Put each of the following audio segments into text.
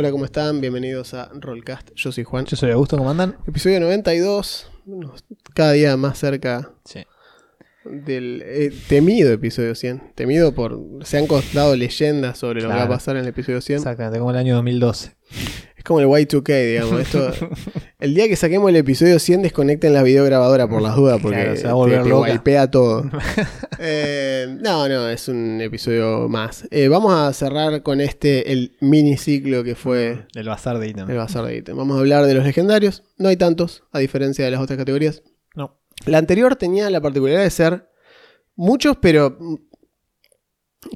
Hola, ¿cómo están? Bienvenidos a Rollcast. Yo soy Juan. Yo soy Augusto, ¿cómo andan? Episodio 92, bueno, cada día más cerca Sí. del eh, temido episodio 100. Temido por... Se han contado leyendas sobre lo que va a pasar en el episodio 100. Exactamente, como el año 2012. Como el Y2K, digamos. Esto, el día que saquemos el episodio 100, desconecten la videograbadora por las dudas, porque Claro, se va a volver te, te loca. wipea todo. Eh, no, no, es un episodio más. Eh, vamos a cerrar con este, el mini ciclo que fue Del bazar de ítem. el bazar de ítem. Vamos a hablar de los legendarios. No hay tantos, a diferencia de las otras categorías. No. La anterior tenía la particularidad de ser muchos, pero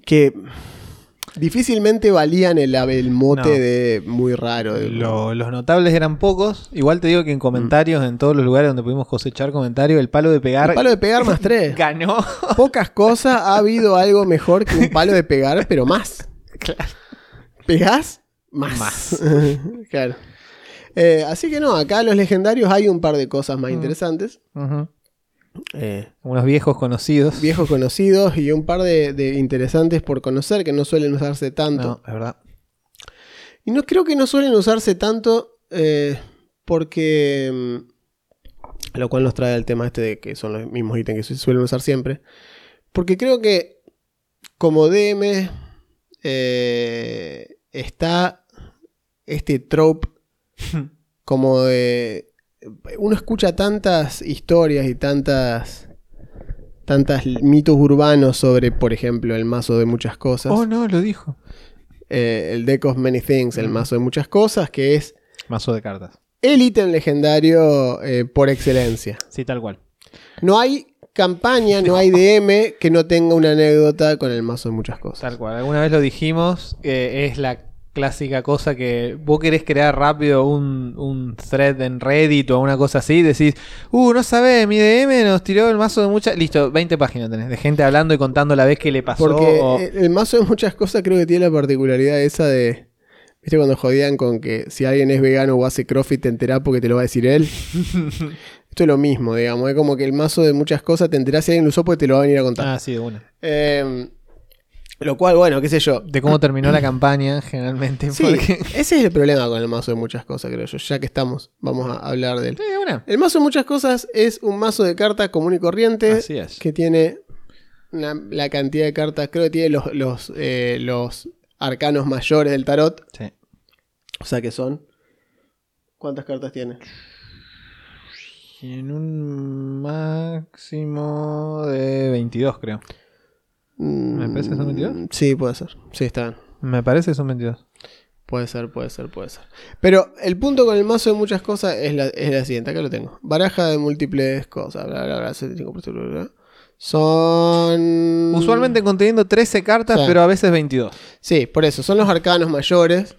que difícilmente valían el, el mote No. de muy raro. de- Lo- los notables eran pocos. Igual te digo que en comentarios, en todos los lugares donde pudimos cosechar comentarios, el palo de pegar El palo de pegar más tres. ganó. Pocas cosas ha habido algo mejor que un palo de pegar, pero más. Claro. ¿Pegás? Más. Más. claro. Eh, así que no, acá los legendarios hay un par de cosas más Mm. interesantes. Ujú. Eh, Unos viejos conocidos. viejos conocidos y un par de, de interesantes por conocer que no suelen usarse tanto. No, es verdad. Y no creo que no suelen usarse tanto eh, porque... mm, Lo cual nos trae el tema este de que son los mismos ítems que se suelen usar siempre. Porque creo que como DM eh, está este trope como de... Uno escucha tantas historias y tantas... Tantas mitos urbanos sobre, por ejemplo, el mazo de muchas cosas Oh, no, lo dijo. eh, el Deck of Many Things, el Ujú. mazo de muchas cosas, que es Mazo de cartas. el ítem legendario eh, por excelencia. Sí, tal cual. No hay campaña, no hay DM que no tenga una anécdota con el mazo de muchas cosas. Tal cual. Alguna vez lo dijimos. eh, es la clásica cosa que vos querés crear rápido un, un thread en Reddit o una cosa así. Decís, uh, no sabés, mi DM nos tiró el mazo de muchas. Listo, 20 páginas tenés de gente hablando y contando la vez que le pasó. Porque o- eh, el mazo de muchas cosas creo que tiene la particularidad esa de... ¿Viste cuando jodían con que si alguien es vegano o hace crossfit te enterás porque te lo va a decir él? Esto es lo mismo, digamos. Es como que el mazo de muchas cosas te enterás si alguien lo usó porque te lo va a venir a contar. Ah, sí, de una. Eh, lo cual, bueno, qué sé yo. De cómo terminó la campaña, generalmente. Sí, porque- ese es el problema con el mazo de muchas cosas, creo yo. Ya que estamos, vamos a hablar de él. Sí, una. El mazo de muchas cosas es un mazo de cartas común y corriente Así es. que tiene una- la cantidad de cartas, creo que tiene los, los, eh, los arcanos mayores del tarot. Sí. O sea que son... ¿Cuántas cartas tiene? Y en un máximo de 22, creo. ¿Me parece que son 22? Mm, Sí, puede ser. Sí, está bien. Me parece que son 22. Puede ser, puede ser, puede ser. Pero el punto con el mazo de muchas cosas es la, es la siguiente. Acá lo tengo. Baraja de múltiples cosas. Bla, bla, bla, 75%, bla, bla. Son... Usualmente conteniendo 13 cartas, Sí. pero a veces 22. Sí, por eso. Son los arcanos mayores.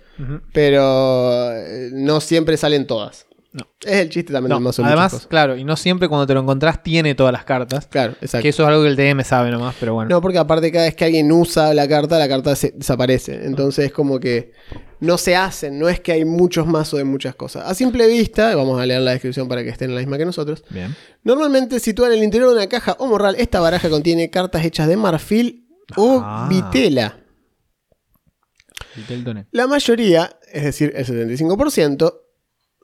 Pero eh, no siempre salen todas. No. Es el chiste también No, de muchas además, claro, y no siempre cuando te lo encontrás tiene todas las cartas. Claro, exacto. Que eso es algo que el DM sabe nomás, pero bueno. No, porque aparte cada vez que alguien usa la carta, la carta se- desaparece. Entonces es como que no se hacen, no es que hay muchos mazos de muchas cosas. A simple vista, vamos a leer la descripción para que estén en la misma que nosotros. Bien. Normalmente situada en el interior de una caja o morral, esta baraja contiene cartas hechas de marfil o Ah. vitela. La mayoría, es decir, el 75%,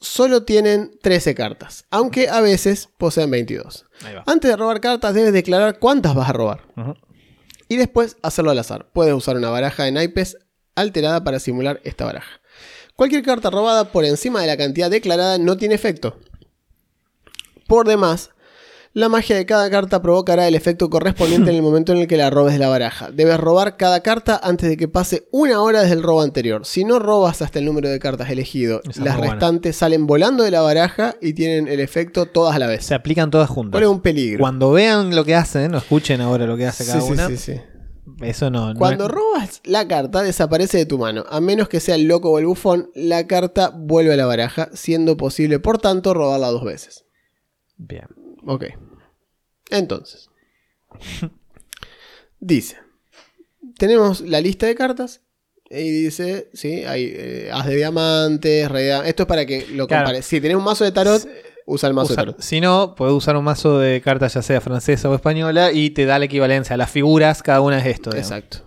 solo tienen 13 cartas, aunque a veces poseen 22. Ahí va. Antes de robar cartas debes declarar cuántas vas a robar. Y después hacerlo al azar. Puedes usar una baraja de naipes alterada para simular esta baraja. Cualquier carta robada por encima de la cantidad declarada no tiene efecto. Por demás, la magia de cada carta provocará el efecto correspondiente en el momento en el que la robes de la baraja. Debes robar cada carta antes de que pase una hora desde el robo anterior. Si no robas hasta el número de cartas elegido, Esa las buena. restantes salen volando de la baraja y tienen el efecto todas a la vez. Se aplican todas juntas. Es un peligro. Cuando vean lo que hacen, o escuchen ahora lo que hace cada Sí, sí, una, sí, sí. eso no. Cuando robas la carta, desaparece de tu mano. A menos que sea el loco o el bufón, la carta vuelve a la baraja, siendo posible, por tanto, robarla dos veces. Bien. Ok. Entonces, dice, tenemos la lista de cartas y dice, sí, hay eh, as de diamantes, rey de Esto es para que lo Claro. compares. Si tenés un mazo de tarot, usa el mazo Usa- de tarot. si no, puedes usar un mazo de cartas ya sea francesa o española y te da la equivalencia. Las figuras, cada una es esto. digamos. Exacto.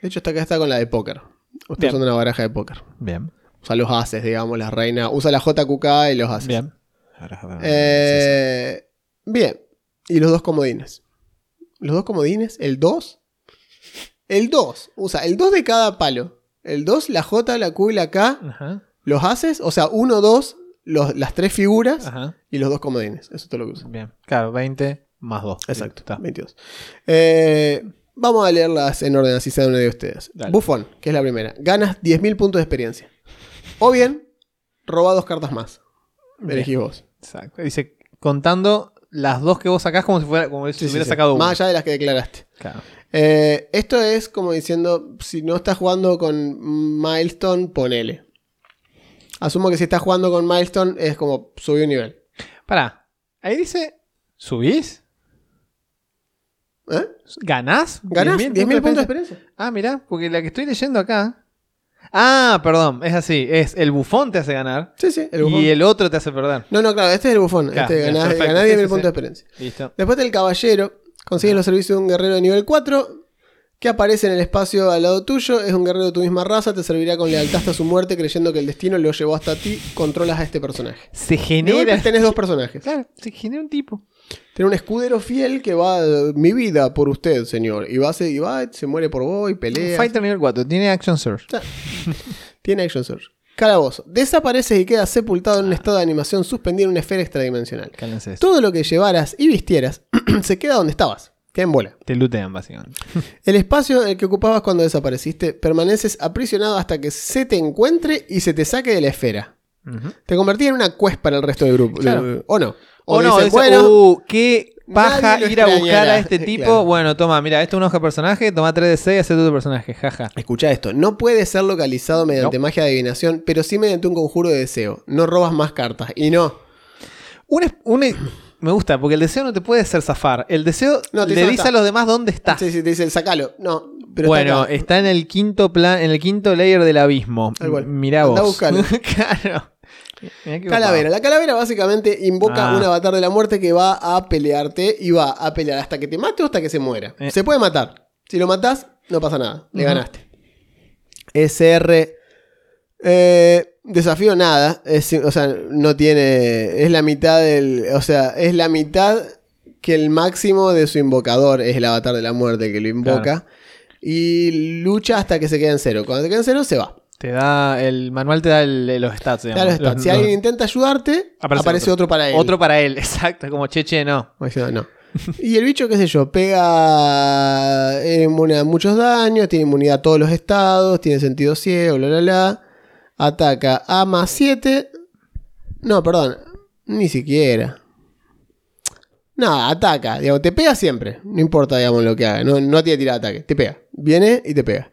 De hecho, está acá está con la de póker. Usted Bien. usando una baraja de póker. Bien. Usa los ases, digamos, la reina. Usa la JQK y los ases. Bien. Eh, bien. Y los dos comodines. Los dos comodines, el 2. El 2. Usa el 2 de cada palo. El 2, la J, la Q y la K. Ajá. Los haces, o sea, 1, 2, las tres figuras Ajá. y los dos comodines. Eso es todo lo que usa. Bien. Claro, 20 más 2. Exacto. Está. 22. Eh, vamos a leerlas en orden, así sea uno de ustedes. Dale. Bufón, que es la primera. Ganas 10.000 puntos de experiencia. O bien, roba dos cartas más. Elegís vos. Exacto. Dice, contando las dos que vos sacás como si fuera como si Sí, sí, hubiera sí. sacado una. Más allá de las que declaraste. Claro. Eh, esto es como diciendo, si no estás jugando con Milestone, ponele. Asumo que si estás jugando con Milestone es como subir un nivel. Pará. Ahí dice, ¿subís? ¿Eh? ¿Ganás? ¿Ganás 10.000 puntos de experiencia? Ah, mirá, porque la que estoy leyendo acá. Ah, perdón, es así. Es el bufón te hace ganar Sí, sí, el bufón. y el otro te hace perder. No, no, claro, este es el bufón. Claro, este ganás, perfecto. ganás Sí, 10.000 sí, puntos sí. de experiencia. Listo. Después del caballero, consigues los servicios de un guerrero de nivel 4 que aparece en el espacio al lado tuyo. Es un guerrero de tu misma raza, te servirá con lealtad hasta su muerte, creyendo que el destino lo llevó hasta ti. Controlas a este personaje. Se De golpe genera. tenés dos personajes. Claro, se genera un tipo. Tenés un escudero fiel que va, mi vida por usted, señor. Y va, se, y va, se muere por vos y pelea. Fighter nivel 4, tiene Action Surge. Tiene Action Surge. Calabozo. Desapareces y quedas sepultado en un estado de animación suspendido en una esfera extradimensional. Cállense eso. Todo lo que llevaras y vistieras se queda donde estabas. Queda en bola. Te lootean, básicamente. El espacio en el que ocupabas cuando desapareciste, permaneces aprisionado hasta que se te encuentre y se te saque de la esfera. Te convertí en una quest para el resto del grupo. Claro. ¿O no? O, no, dicen, dice, bueno, uh, qué paja ir a buscar extrañará". a este tipo. Claro. Bueno, toma, mira, esto es un hoja de personaje, toma 3 de 6 hace tu personaje, jaja. escucha esto. No puede ser localizado mediante No. magia de adivinación, pero sí mediante un conjuro de deseo. No robas más cartas. Y no. Un, es- un me gusta, porque el deseo no te puede hacer zafar. El deseo No, te le dice a los demás dónde está. Sí, sí, te dicen, sacalo. No, pero bueno, está en el quinto plan, en el quinto layer del abismo. Mirá Andá vos. claro. Calavera. La calavera básicamente invoca Ah. un avatar de la muerte que va a pelearte y va a pelear hasta que te mate o hasta que se muera. Eh. Se puede matar. Si lo matás, no pasa nada. Le ganaste. SR. eh, desafío nada. Es- o sea, no tiene. Es la mitad del. O sea, es la mitad que el máximo de su invocador. Es el avatar de la muerte que lo invoca. Y lucha hasta que se queda en cero. Cuando se queda en cero, se va. Te da, el manual te da el- los stats. Digamos. los stats. Si los- alguien intenta ayudarte, Aparece aparece, otro. otro. para él. Otro para él, exacto. Es como cheche, no. Diciendo, no. Y el bicho, qué sé yo, pega es inmune a muchos daños, tiene inmunidad a todos los estados, tiene sentido ciego, bla, bla, bla. Ataca a más 7. No, perdón, ni siquiera. No, ataca, digamos, te pega siempre, no importa, digamos, lo que haga, no, no tiene tirada de ataque, te pega, viene y te pega.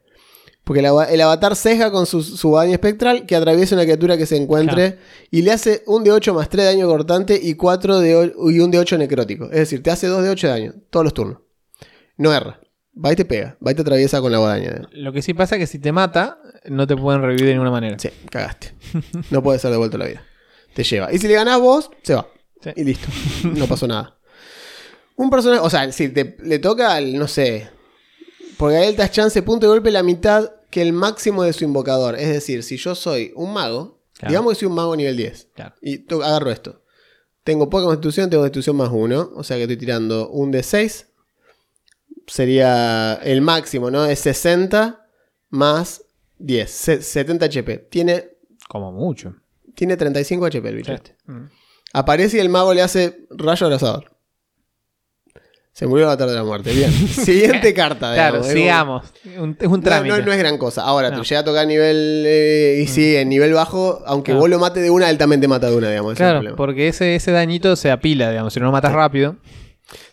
Porque el, ava- el avatar ceja con su, su daño espectral que atraviesa una criatura que se encuentre y le hace un de 8 más 3 de daño cortante y, 4 de y un de 8 necrótico. Es decir, te hace 2 de 8 de daño todos los turnos. No erra. Va y te pega. Va y te atraviesa con la guadaña. Lo que sí pasa es que si te mata, no te pueden revivir de ninguna manera. Sí, cagaste. No puede ser devuelto la vida. Te lleva. Y si le ganás vos, se va. Sí. Y listo. No pasó nada. Un personaje, o sea, si te, le toca al, no sé. Porque a él das chance punto de golpe la mitad que el máximo de su invocador. Es decir, si yo soy un mago, Claro. digamos que soy un mago nivel 10. Claro. Y agarro esto. Tengo poca constitución, tengo constitución más 1. O sea que estoy tirando un de 6. Sería el máximo, ¿no? Es 60 más 10. Se- 70 HP. Tiene, Como mucho. tiene 35 HP el bicho Sí. este. Mm. Aparece y el mago le hace rayo abrasador. Se murió el avatar de la muerte. Bien. Siguiente carta. Claro, digamos. Es sigamos. Un- es un trámite. no- no es gran cosa. Ahora, No. te llega a tocar nivel. eh, y sí, en nivel bajo, aunque Claro. vos lo mates de una, él también te mata de una, digamos. ese Claro, porque ese, ese dañito se apila, digamos. Si no lo matas rápido.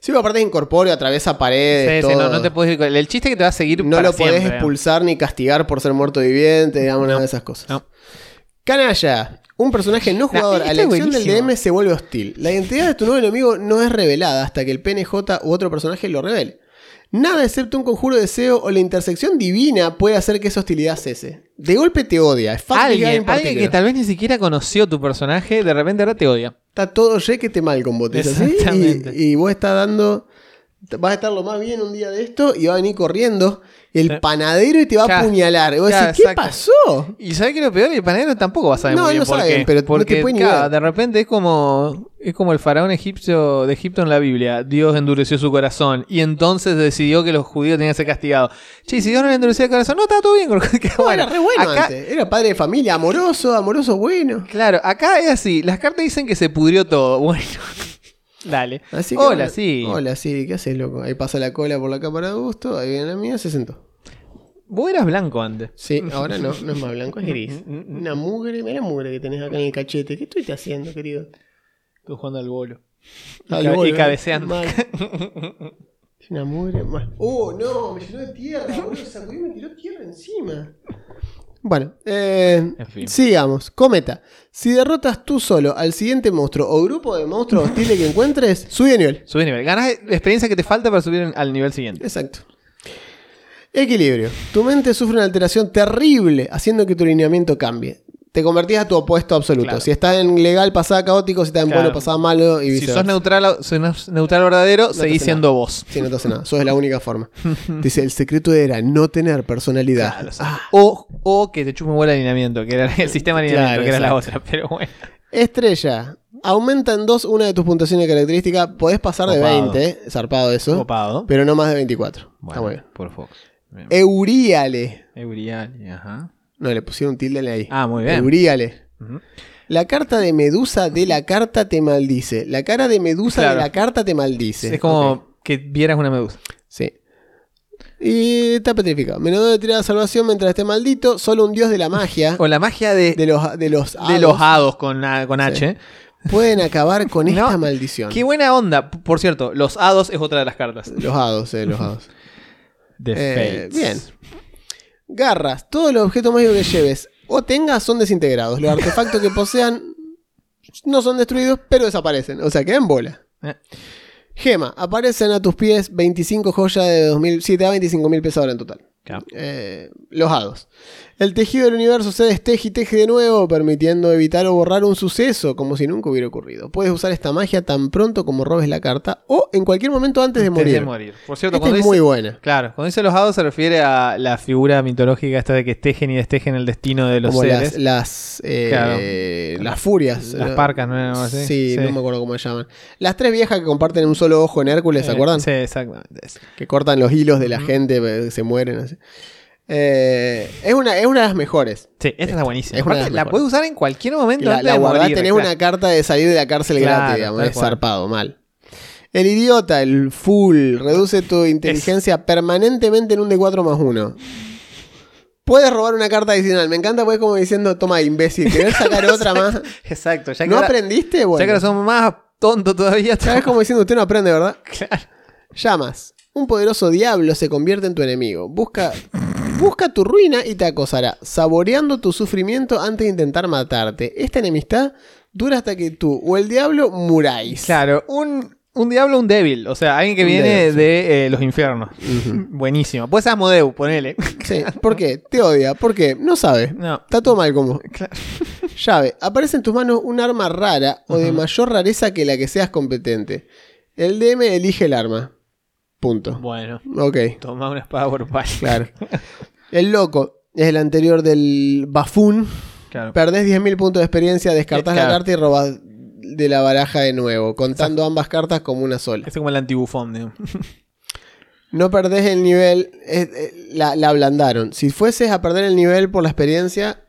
Sí, pero aparte es incorpóreo, atraviesa paredes. Sí, sí, todo. no, no te puedes ir El chiste es que te va a seguir No para lo podés siempre, expulsar ni castigar por ser muerto viviente, digamos, nada de esas cosas. No. Canalla. Un personaje no jugador a esto es elección del. DM se vuelve hostil. La identidad de tu nuevo enemigo no es revelada hasta que el PNJ u otro personaje lo revele. Nada excepto un conjuro de deseo o la intersección divina puede hacer que esa hostilidad cese. De golpe te odia. Es fácil Alguien, alguien que tal vez ni siquiera conoció tu personaje, de repente ahora te odia. Está todo requete mal con vos. ¿es así? Exactamente. Y, y vos estás dando. Vas a estar lo más bien un día de esto y va a venir corriendo el panadero y te va a apuñalar. Y vos decís, ¿qué exacto. pasó? Y sabes que lo peor, el panadero tampoco va a saber No, muy bien no por saben, qué. pero no te Porque claro, ver. de repente es como es como el faraón egipcio de Egipto en la Biblia. Dios endureció su corazón y entonces decidió que los judíos tenían que ser castigados. Che, si Dios no le endureció el corazón, no, estaba todo bien. No, bueno, era re bueno acá, antes. Era padre de familia, amoroso, amoroso bueno. Claro, acá es así. Las cartas dicen que se pudrió todo. Bueno, dale. Así que, Hola, sí. Hola, sí, ¿qué haces, loco? Ahí pasa la cola por la cámara de gusto, ahí viene la mía, se sentó. Vos eras blanco antes. Sí, ahora no, no es más blanco, es gris. Una mugre, mira la mugre que tenés acá en el cachete. ¿Qué estuviste haciendo, querido? Tú jugando al bolo. Al y bolo, cabeceando. mal. Es una mugre. mal. ¡Oh, no! Me llenó de tierra, boludo. Sacudí y me tiró tierra encima. Bueno, eh, En fin. sigamos. Cometa. Si derrotas tú solo al siguiente monstruo o grupo de monstruos hostiles que encuentres, sube de nivel. Subí nivel. Ganas la experiencia que te falta para subir al nivel siguiente. Exacto. Equilibrio. Tu mente sufre una alteración terrible, haciendo que tu alineamiento cambie. Te convertís a tu opuesto absoluto. Claro. Si estás en legal, pasada caótico. Si estás en Claro. bueno, pasada malo. Y Si sos neutral, sos neutral verdadero, seguís siendo vos. Sí, no te hace nada. Sos la única forma. Dice, el secreto era no tener personalidad. Claro, Ah, o, o que te chupe un buen alineamiento, que era el sistema de alineamiento, que era la otra, pero bueno. Estrella. Aumenta en dos una de tus puntuaciones de característica. Podés pasar de Copado. 20. Zarpado eso. Copado. Pero no más de 24. Está muy bien. por Fox. Bien. Euríale. Euriali, ajá. No, le pusieron tilde ahí. Ah, muy bien. Euríale. Ujú. La carta de Medusa de la carta te maldice. La cara de Medusa Claro. de la carta te maldice. Es como que vieras una medusa. Sí. Y está petrificado. Menos de tirada de salvación mientras esté maldito. Solo un dios de la magia. O la magia de, De los, de los, de los hados hados con, con H. pueden acabar con No. esta maldición. Qué buena onda. Por cierto, los hados es otra de las cartas. Los hados, eh, los hados. The Eh, Fates. bien. Garras. Todos los objetos mágicos que lleves o tengas son desintegrados. Los artefactos que posean no son destruidos, pero desaparecen. O sea, quedan bola. Eh. Gema. Aparecen a tus pies 25 joyas de 2000. Sí, te da 25 mil pesos ahora en total. Claro. Eh, los hados. El tejido del universo se desteje y teje de nuevo, permitiendo evitar o borrar un suceso como si nunca hubiera ocurrido. Puedes usar esta magia tan pronto como robes la carta o en cualquier momento antes de Antes morir. de morir. Por cierto, Esta cuando es dice, muy buena. Claro, cuando dice los hados se refiere a la figura mitológica esta de que tejen y destejen el destino de los como seres. las las, eh, Claro. las furias. Las ¿no? parcas, ¿no? Así. Sí, Sí. no me acuerdo cómo se llaman. Las tres viejas que comparten un solo ojo en Hércules, ¿se Eh, acuerdan? Sí, exactamente. Que cortan los hilos de la gente, eh, se mueren. así. Eh, es, una, es una de las mejores. Sí, esta está buenísima. es una de Aparte, las la mejores. puedes usar en cualquier momento La, antes la de guardás, morir, tenés claro. una carta de salir de la cárcel Claro, gratis, digamos. tal Es cual. zarpado, mal. El idiota, el full, reduce tu inteligencia permanentemente en un D4 más 1. Puedes robar una carta adicional. Me encanta porque es como diciendo, toma, imbécil, ¿querés sacar otra más? Exacto, ya que, ¿No ahora, aprendiste? ya que Bueno. ahora somos más tontos todavía. Ya es como diciendo, usted no aprende, ¿verdad? Claro. Llamas. Un poderoso diablo se convierte en tu enemigo. Busca, busca tu ruina y te acosará, saboreando tu sufrimiento antes de intentar matarte. Esta enemistad dura hasta que tú o el diablo muráis. Claro, un, un diablo, un débil. O sea, alguien que Un viene débil, sí. de eh, los infiernos. Buenísimo. Puede ser Asmodeu, ponele. Sí, ¿por qué? Te odia. ¿Por qué? No sabe. No. Está todo mal como. Claro. Llave. Aparece en tus manos un arma rara o de mayor rareza que la que seas competente. El DM elige el arma. Punto. Bueno, Ok, toma una espada por pal. claro. El loco es el anterior del bafún. Claro. Perdés 10.000 puntos de experiencia, descartás claro. la carta y robás de la baraja de nuevo, contando ambas cartas como una sola. Es como el antibufón, digamos. No perdés el nivel, eh, la, la ablandaron. Si fueses a perder el nivel por la experiencia,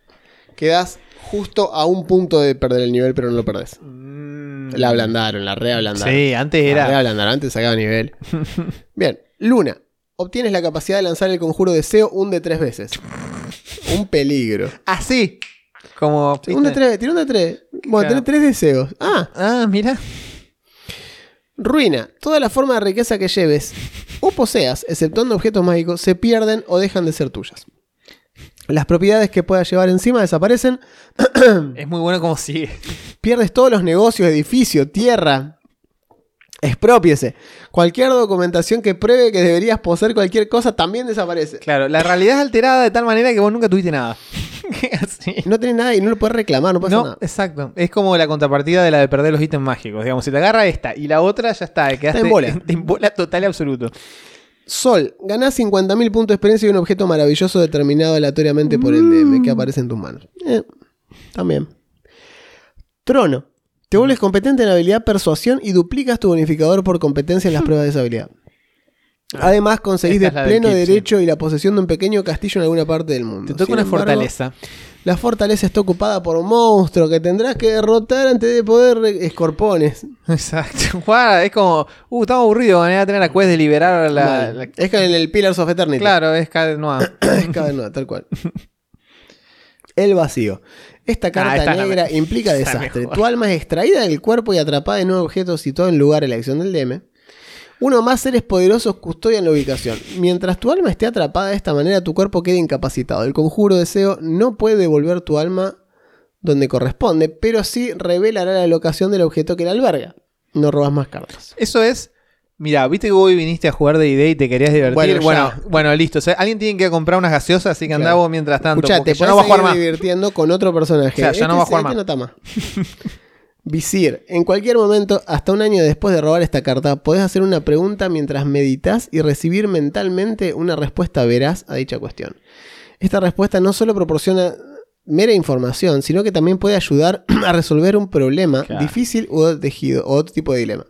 quedás justo a un punto de perder el nivel, pero no lo perdés. La ablandaron, la reablandaron. Sí, antes La era. reablandaron, antes sacaba nivel. Bien, Luna. Obtienes la capacidad de lanzar el conjuro deseo un de tres veces. Un peligro. Así. Como. Sí, un de tres, tira un de tres. Bueno, Claro. tenés tres deseos. Ah, Ah, mira. Ruina. Toda la forma de riqueza que lleves o poseas, exceptuando objetos mágicos, se pierden o dejan de ser tuyas. Las propiedades que puedas llevar encima desaparecen. Es muy bueno como sigue. Pierdes todos los negocios, edificio, tierra. Expropiese. Cualquier documentación que pruebe que deberías poseer cualquier cosa también desaparece. Claro, la realidad es alterada de tal manera que vos nunca tuviste nada. Así. No tenés nada y no lo puedes reclamar, no pasa No, nada. exacto. Es como la contrapartida de la de perder los ítems mágicos. Digamos, si te agarra esta y la otra, ya está. Quedaste en bola. en bola total y absoluto. Sol, ganás 50.000 puntos de experiencia y un objeto maravilloso determinado aleatoriamente por el DM que aparece en tus manos. Eh, también. Trono. Te vuelves competente en habilidad persuasión y duplicas tu bonificador por competencia en las pruebas de esa habilidad. Además, conseguís de la pleno sí. derecho y la posesión de un pequeño castillo en alguna parte del mundo. Te toca Sin una embargo, fortaleza. La fortaleza está ocupada por un monstruo que tendrás que derrotar antes de poder escorpones. Exacto. Es como, uh, estamos aburridos, van a tener la quest de liberar la. La- Es que en el Pillars of Eternity. Claro, es cada nueva. Es cada uno, tal cual. El vacío. Esta carta esta es la negra implica desastre. Tu alma es extraída del cuerpo y atrapada en un objeto situado en lugar de la acción del DM. Uno más seres poderosos custodian la ubicación. Mientras tu alma esté atrapada de esta manera, tu cuerpo queda incapacitado. El conjuro deseo no puede devolver tu alma donde corresponde, pero sí revelará la locación del objeto que la alberga. No robas más cartas. Eso es. Mira, viste que vos viniste a jugar de ID y te querías divertir. Bueno, Bueno, ya. bueno, listo. O sea, alguien tiene que comprar unas gaseosas, así que andá Claro. vos mientras tanto. Escuchá, porque te yo no podés voy a jugar seguir más. divirtiendo con otro personaje. O sea, ya no va a jugar este más. no. Visir. En cualquier momento, hasta un año después de robar esta carta, podés hacer una pregunta mientras meditas y recibir mentalmente una respuesta veraz a dicha cuestión. Esta respuesta no solo proporciona mera información, sino que también puede ayudar a resolver un problema Claro. difícil o de tejido o otro tipo de dilema.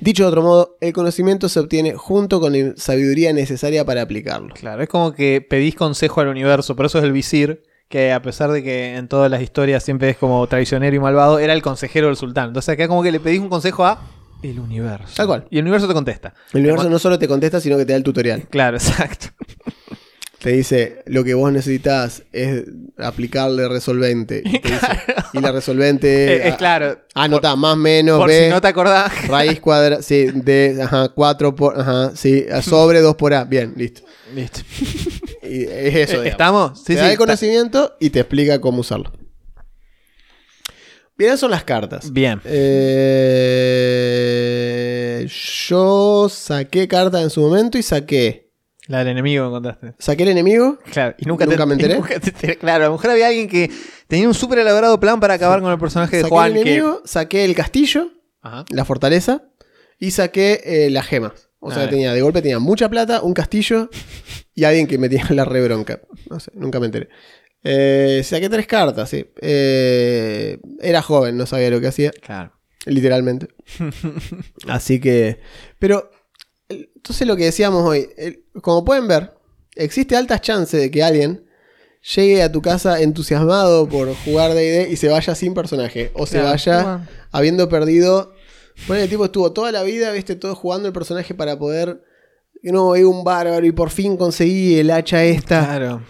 Dicho de otro modo, el conocimiento se obtiene junto con la sabiduría necesaria para aplicarlo. Claro, es como que pedís consejo al universo, por eso es el visir, que a pesar de que en todas las historias siempre es como traicionero y malvado, era el consejero del sultán. Entonces acá como que le pedís un consejo a el universo. Tal cual. Y el universo te contesta. El universo no solo te contesta, sino que te da el tutorial. Claro, exacto. Te dice, lo que vos necesitas es aplicarle resolvente. Y, te dice- y la resolvente... Eh, es claro. Anota, más menos, Por B, si no te acordás. raíz cuadrada, sí, de, ajá, 4 por, ajá, sí, sobre 2 por A. Bien, listo. Listo. Y es eso, digamos. ¿Estamos? Sí, te sí. da el conocimiento y te explica cómo usarlo. Bien, son las cartas. Bien. Eh, yo saqué cartas en su momento y saqué... La del enemigo que contaste. Saqué el enemigo. Claro, y nunca, Nunca te, me enteré. nunca te. Claro, a lo mejor había alguien que tenía un súper elaborado plan para acabar con el personaje de Saqué Juan. el que... enemigo, saqué el castillo. Ajá. la fortaleza y saqué eh, las gemas. O sea, Ah. tenía, de golpe tenía mucha plata, un castillo y alguien que me tenía la rebronca. No sé, nunca me enteré. Eh, saqué tres cartas, sí. Eh, era joven, no sabía lo que hacía, Claro. literalmente. Así que... Pero, el- entonces lo que decíamos hoy, el- como pueden ver, existe altas chances de que alguien llegue a tu casa entusiasmado por jugar D&D y se vaya sin personaje. O se Claro, vaya bueno. habiendo perdido. Bueno, el tipo estuvo toda la vida, viste, todo jugando el personaje para poder. No, es un bárbaro y por fin conseguí el hacha esta. Claro.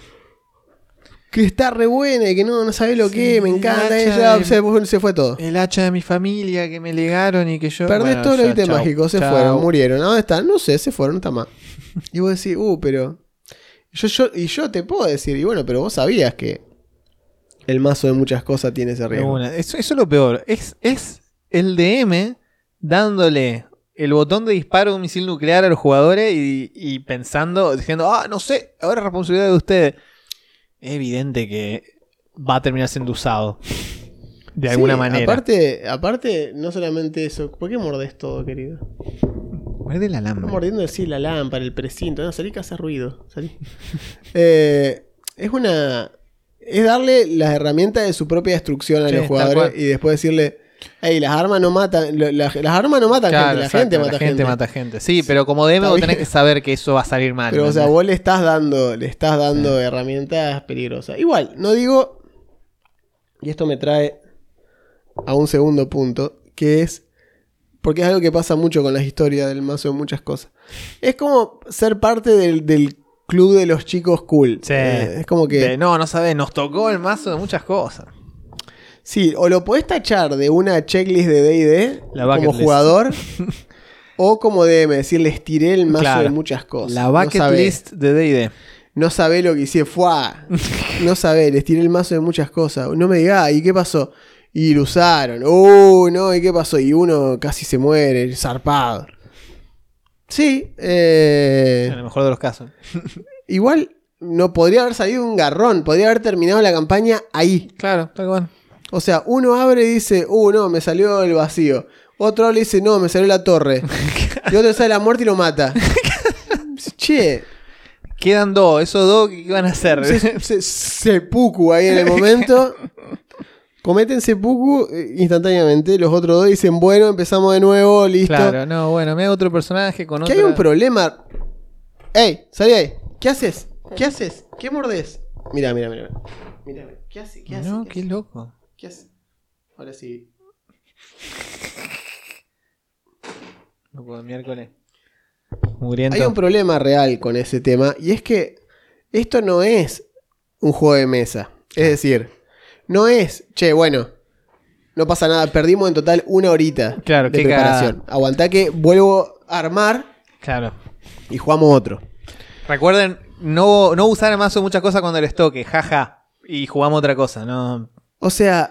Que está re buena y que no, no sabe lo Sí, que, me el encanta. Ella de- se, se fue todo. El hacha de mi familia que me legaron y que yo. Perdés Bueno, ya, ítems chau, mágicos, se chau. fueron, murieron. ¿A ¿Dónde están? No sé, se fueron, no está más. Y vos decís, uh, pero. Yo, yo, y yo te puedo decir, y bueno, pero vos sabías que el mazo de muchas cosas tiene ese riesgo. una. Eso, eso es lo peor. Es, es el DM dándole el botón de disparo de un misil nuclear a los jugadores y, y pensando, diciendo, ah, no sé, ahora es responsabilidad de ustedes. Es evidente que va a terminar siendo usado. De Sí, alguna manera. Aparte, aparte, no solamente eso. ¿Por qué mordés todo, querido? Muerde alambre. Estás mordiendo sí, la lámpara, el precinto. No, salí que hace ruido. Salí. Eh, es una. Es darle las herramientas de su propia destrucción a Sí, los jugadores y después decirle. Hey, las armas no matan. lo- la- las armas no matan Claro, gente, la exacto, gente mata la gente, gente. mata gente. Sí, pero como DM vos tenés que saber que eso va a salir mal. Pero, o sea, vos le estás dando, le estás dando herramientas peligrosas. Igual, no digo. Y esto me trae a un segundo punto, que es. Porque es algo que pasa mucho con las historias del mazo de muchas cosas. Es como ser parte del, del club de los chicos cool. Sí. Eh, es como que. De, no, no sabés, nos tocó el mazo de muchas cosas. Sí, o lo podés tachar de una checklist de DD como jugador. o como DM, decir, les tiré el mazo Claro. de muchas cosas. La bucket list de D&D. No sabe lo que hice, fuá. No sabe, les tiré el mazo de muchas cosas. No me diga, ¿y qué pasó? Y lo usaron. Uh, no, ¿y qué pasó? Y uno casi se muere, zarpado. Sí, eh, En el mejor de los casos. igual no podría haber salido un garrón, podría haber terminado la campaña ahí. Claro, tal cual. O sea, uno abre y dice, uh, no, me salió el vacío. Otro abre y dice, no, me salió la torre. y otro sale la muerte y lo mata. che, Quedan dos, esos dos, ¿qué van a hacer? se, se- seppuku ahí en el momento. Cometen seppuku eh, instantáneamente. Los otros dos dicen, bueno, empezamos de nuevo, listo. claro, no, bueno, me da otro personaje con Que otra... hay un problema. ¡Ey! Salí ahí. ¿Qué haces? ¿Qué haces? ¿Qué mordés? Mira, mira, mira. Mira, mira. ¿Qué hace? ¿Qué hace? No, ¿Qué qué hace? loco. Ahora sí. Loco de miércoles. Mugriento. Hay un problema real con ese tema y es que esto no es un juego de mesa. Es decir, no es, che, bueno, no pasa nada, perdimos en total una horita Claro, de preparación. Aguantá que vuelvo a armar Claro. y jugamos otro. Recuerden, no, no usar el mazo muchas cosas cuando les toque, jaja. Y jugamos otra cosa, no. O sea,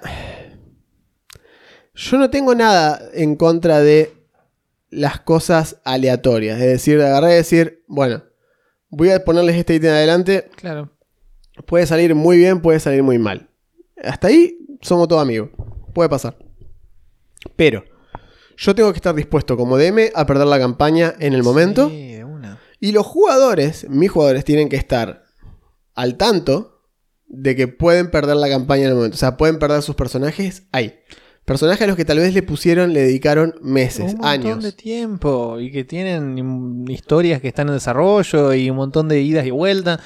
yo no tengo nada en contra de las cosas aleatorias. Es decir, de agarrar y decir, bueno, voy a ponerles este ítem adelante. Claro. Puede salir muy bien, puede salir muy mal. Hasta ahí somos todos amigos. Puede pasar. Pero yo tengo que estar dispuesto como DM a perder la campaña en el momento. Sí, una. Y los jugadores, mis jugadores, tienen que estar al tanto de que pueden perder la campaña en el momento. O sea, pueden perder sus personajes ahí. Personajes a los que tal vez le pusieron, le dedicaron meses, un montón años. de tiempo y que tienen historias que están en desarrollo y un montón de idas y vueltas.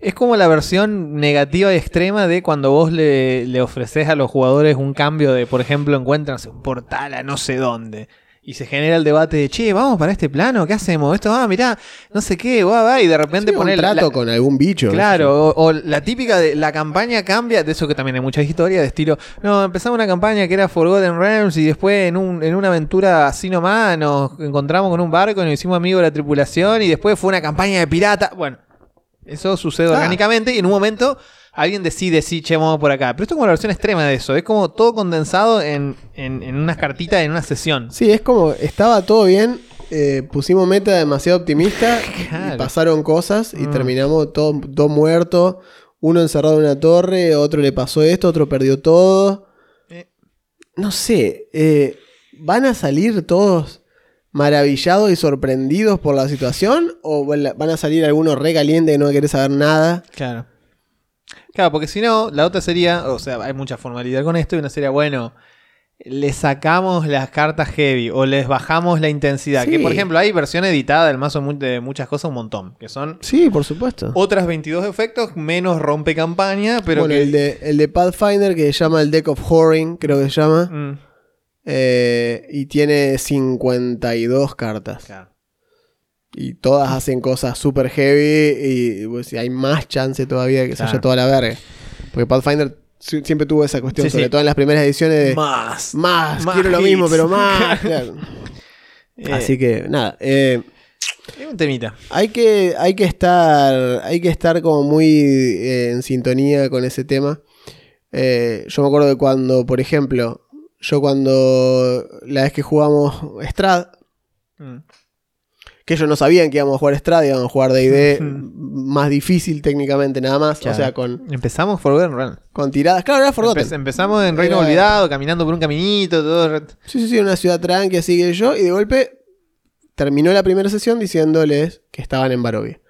Es como la versión negativa y extrema de cuando vos le, le ofreces a los jugadores un cambio de, por ejemplo, encuentran un portal a no sé dónde. Y se genera el debate de, che, vamos para este plano, ¿qué hacemos? Esto, ah, mirá, no sé qué, va, va, y de repente Sí, un poner trato con algún bicho. Claro, o, o la típica de la campaña cambia, de eso que también hay muchas historias, de estilo, no, empezamos una campaña que era Forgotten Realms y después en, un, en una aventura así nomás nos encontramos con un barco y nos hicimos amigos de la tripulación y después fue una campaña de pirata. Bueno, eso sucede Ah. orgánicamente y en un momento alguien decide, sí, che, vamos por acá. Pero esto es como la versión extrema de eso, es como todo condensado en, en, en unas cartitas en una sesión. Sí, es como, estaba todo bien, eh, pusimos meta demasiado optimista, Claro. y pasaron cosas y Mm. terminamos todos dos muertos, uno encerrado en una torre, otro le pasó esto, otro perdió todo. Eh. No sé, eh, ¿van a salir todos maravillados y sorprendidos por la situación? ¿O van a salir algunos re calientes que no querés saber nada? Claro. Claro, porque si no, la otra sería, o sea, hay mucha formalidad con esto y una sería, bueno, le sacamos las cartas heavy o les bajamos la intensidad. Sí. Que por ejemplo hay versión editada del mazo de muchas cosas un montón, que son Sí, por supuesto. otras 22 efectos menos rompe campaña, pero bueno, que... el, de, el de Pathfinder que se llama el Deck of Whoring, creo que se llama. Mm, Eh, y tiene 52 cartas. claro. Y todas hacen cosas super heavy. Y pues, hay más chance todavía de que se Claro. vaya toda la verga. Porque Pathfinder si- siempre tuvo esa cuestión, Sí, sobre sí. todo en las primeras ediciones de Más. más, más quiero lo mismo, hits". pero más. claro. Eh, Así que nada. eh, Es un temita. hay que, hay que estar. Hay que estar como muy eh, en sintonía con ese tema. Eh, yo me acuerdo de cuando, por ejemplo, yo cuando la vez que jugamos Strad, Mm. Que ellos no sabían que íbamos a jugar Strad, íbamos a jugar D&D más difícil técnicamente nada más, Claro. o sea, con, Empezamos Forgotten Realms. con tiradas. Claro, era Forgotten. Empe- empezamos en Reino Era- Olvidado, caminando por un caminito, todo... Sí, sí, sí, una ciudad tranqui, así que yo, y de golpe terminó la primera sesión diciéndoles que estaban en Barovia.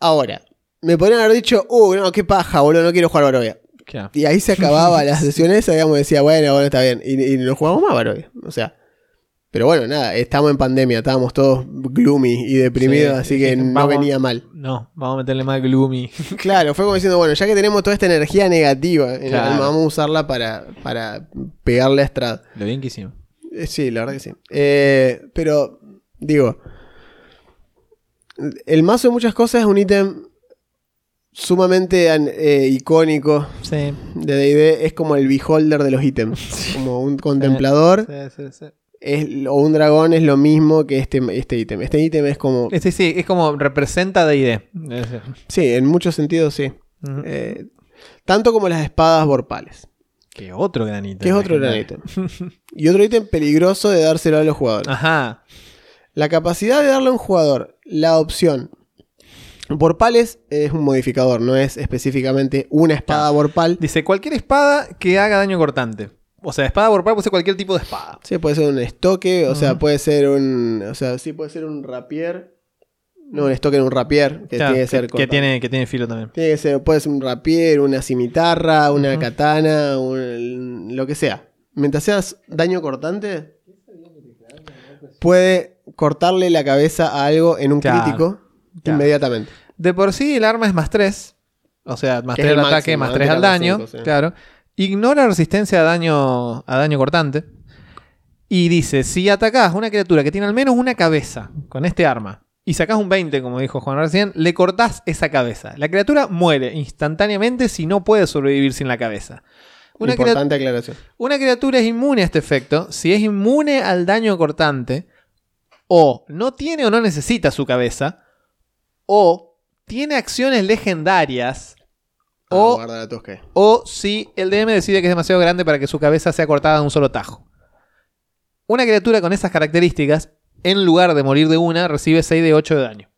Ahora, me podrían haber dicho, uh, no, qué paja, boludo, no quiero jugar Barovia. Claro. Y ahí se acababa la sesión esa, digamos, decía, bueno, bueno, está bien. Y, y no jugamos más Barovia. O sea. Pero bueno, nada, estamos en pandemia, estábamos todos gloomy y deprimidos, Sí, así que no vamos. venía mal. No, vamos a meterle más gloomy. Claro, fue como diciendo, bueno, ya que tenemos toda esta energía negativa en el Claro. alma, vamos a usarla para, para pegarle a Strad. Lo bien que hicimos. Eh, Sí, la verdad que sí. Eh, pero, digo, el mazo de muchas cosas es un ítem sumamente eh, icónico Sí. de D&D. Es como el beholder de los ítems. Como un contemplador. Sí, sí, sí. Es, o un dragón es lo mismo que este, este ítem. Este ítem es como... Sí, sí, es como representa DD. Sí, en muchos sentidos sí. Eh, tanto como las espadas vorpales. Que otro gran ítem. Que es otro gran ítem. Y otro ítem peligroso de dárselo a los jugadores. Ajá. La capacidad de darle a un jugador la opción. Vorpales es un modificador, no es específicamente una espada vorpal. Dice cualquier espada que haga daño cortante. O sea, espada vorpal puede ser cualquier tipo de espada. Sí, puede ser un estoque, o sea, puede ser un. O sea, sí puede ser un rapier. No, un estoque en un rapier, que Claro, tiene que ser que, tiene, que tiene filo también. Tiene que ser, puede ser un rapier, una cimitarra, una katana, un- lo que sea. Mientras seas daño cortante, puede cortarle la cabeza a algo en un Claro, crítico claro. inmediatamente. De por sí el arma es más 3. O sea, más Que 3 es al ataque, máximo, más antes 3 al daño. sí. Claro. Ignora resistencia a daño, a daño cortante. Y dice, si atacás una criatura que tiene al menos una cabeza con este arma y sacás un 20, como dijo Juan recién, le cortás esa cabeza. La criatura muere instantáneamente si no puede sobrevivir sin la cabeza. Una, Importante aclaración. una criatura es inmune a este efecto si es inmune al daño cortante o no tiene o no necesita su cabeza o tiene acciones legendarias o, tosca. o si el DM decide que es demasiado grande para que su cabeza sea cortada de un solo tajo. Una criatura con esas características, en lugar de morir de una, recibe 6 de 8 de daño.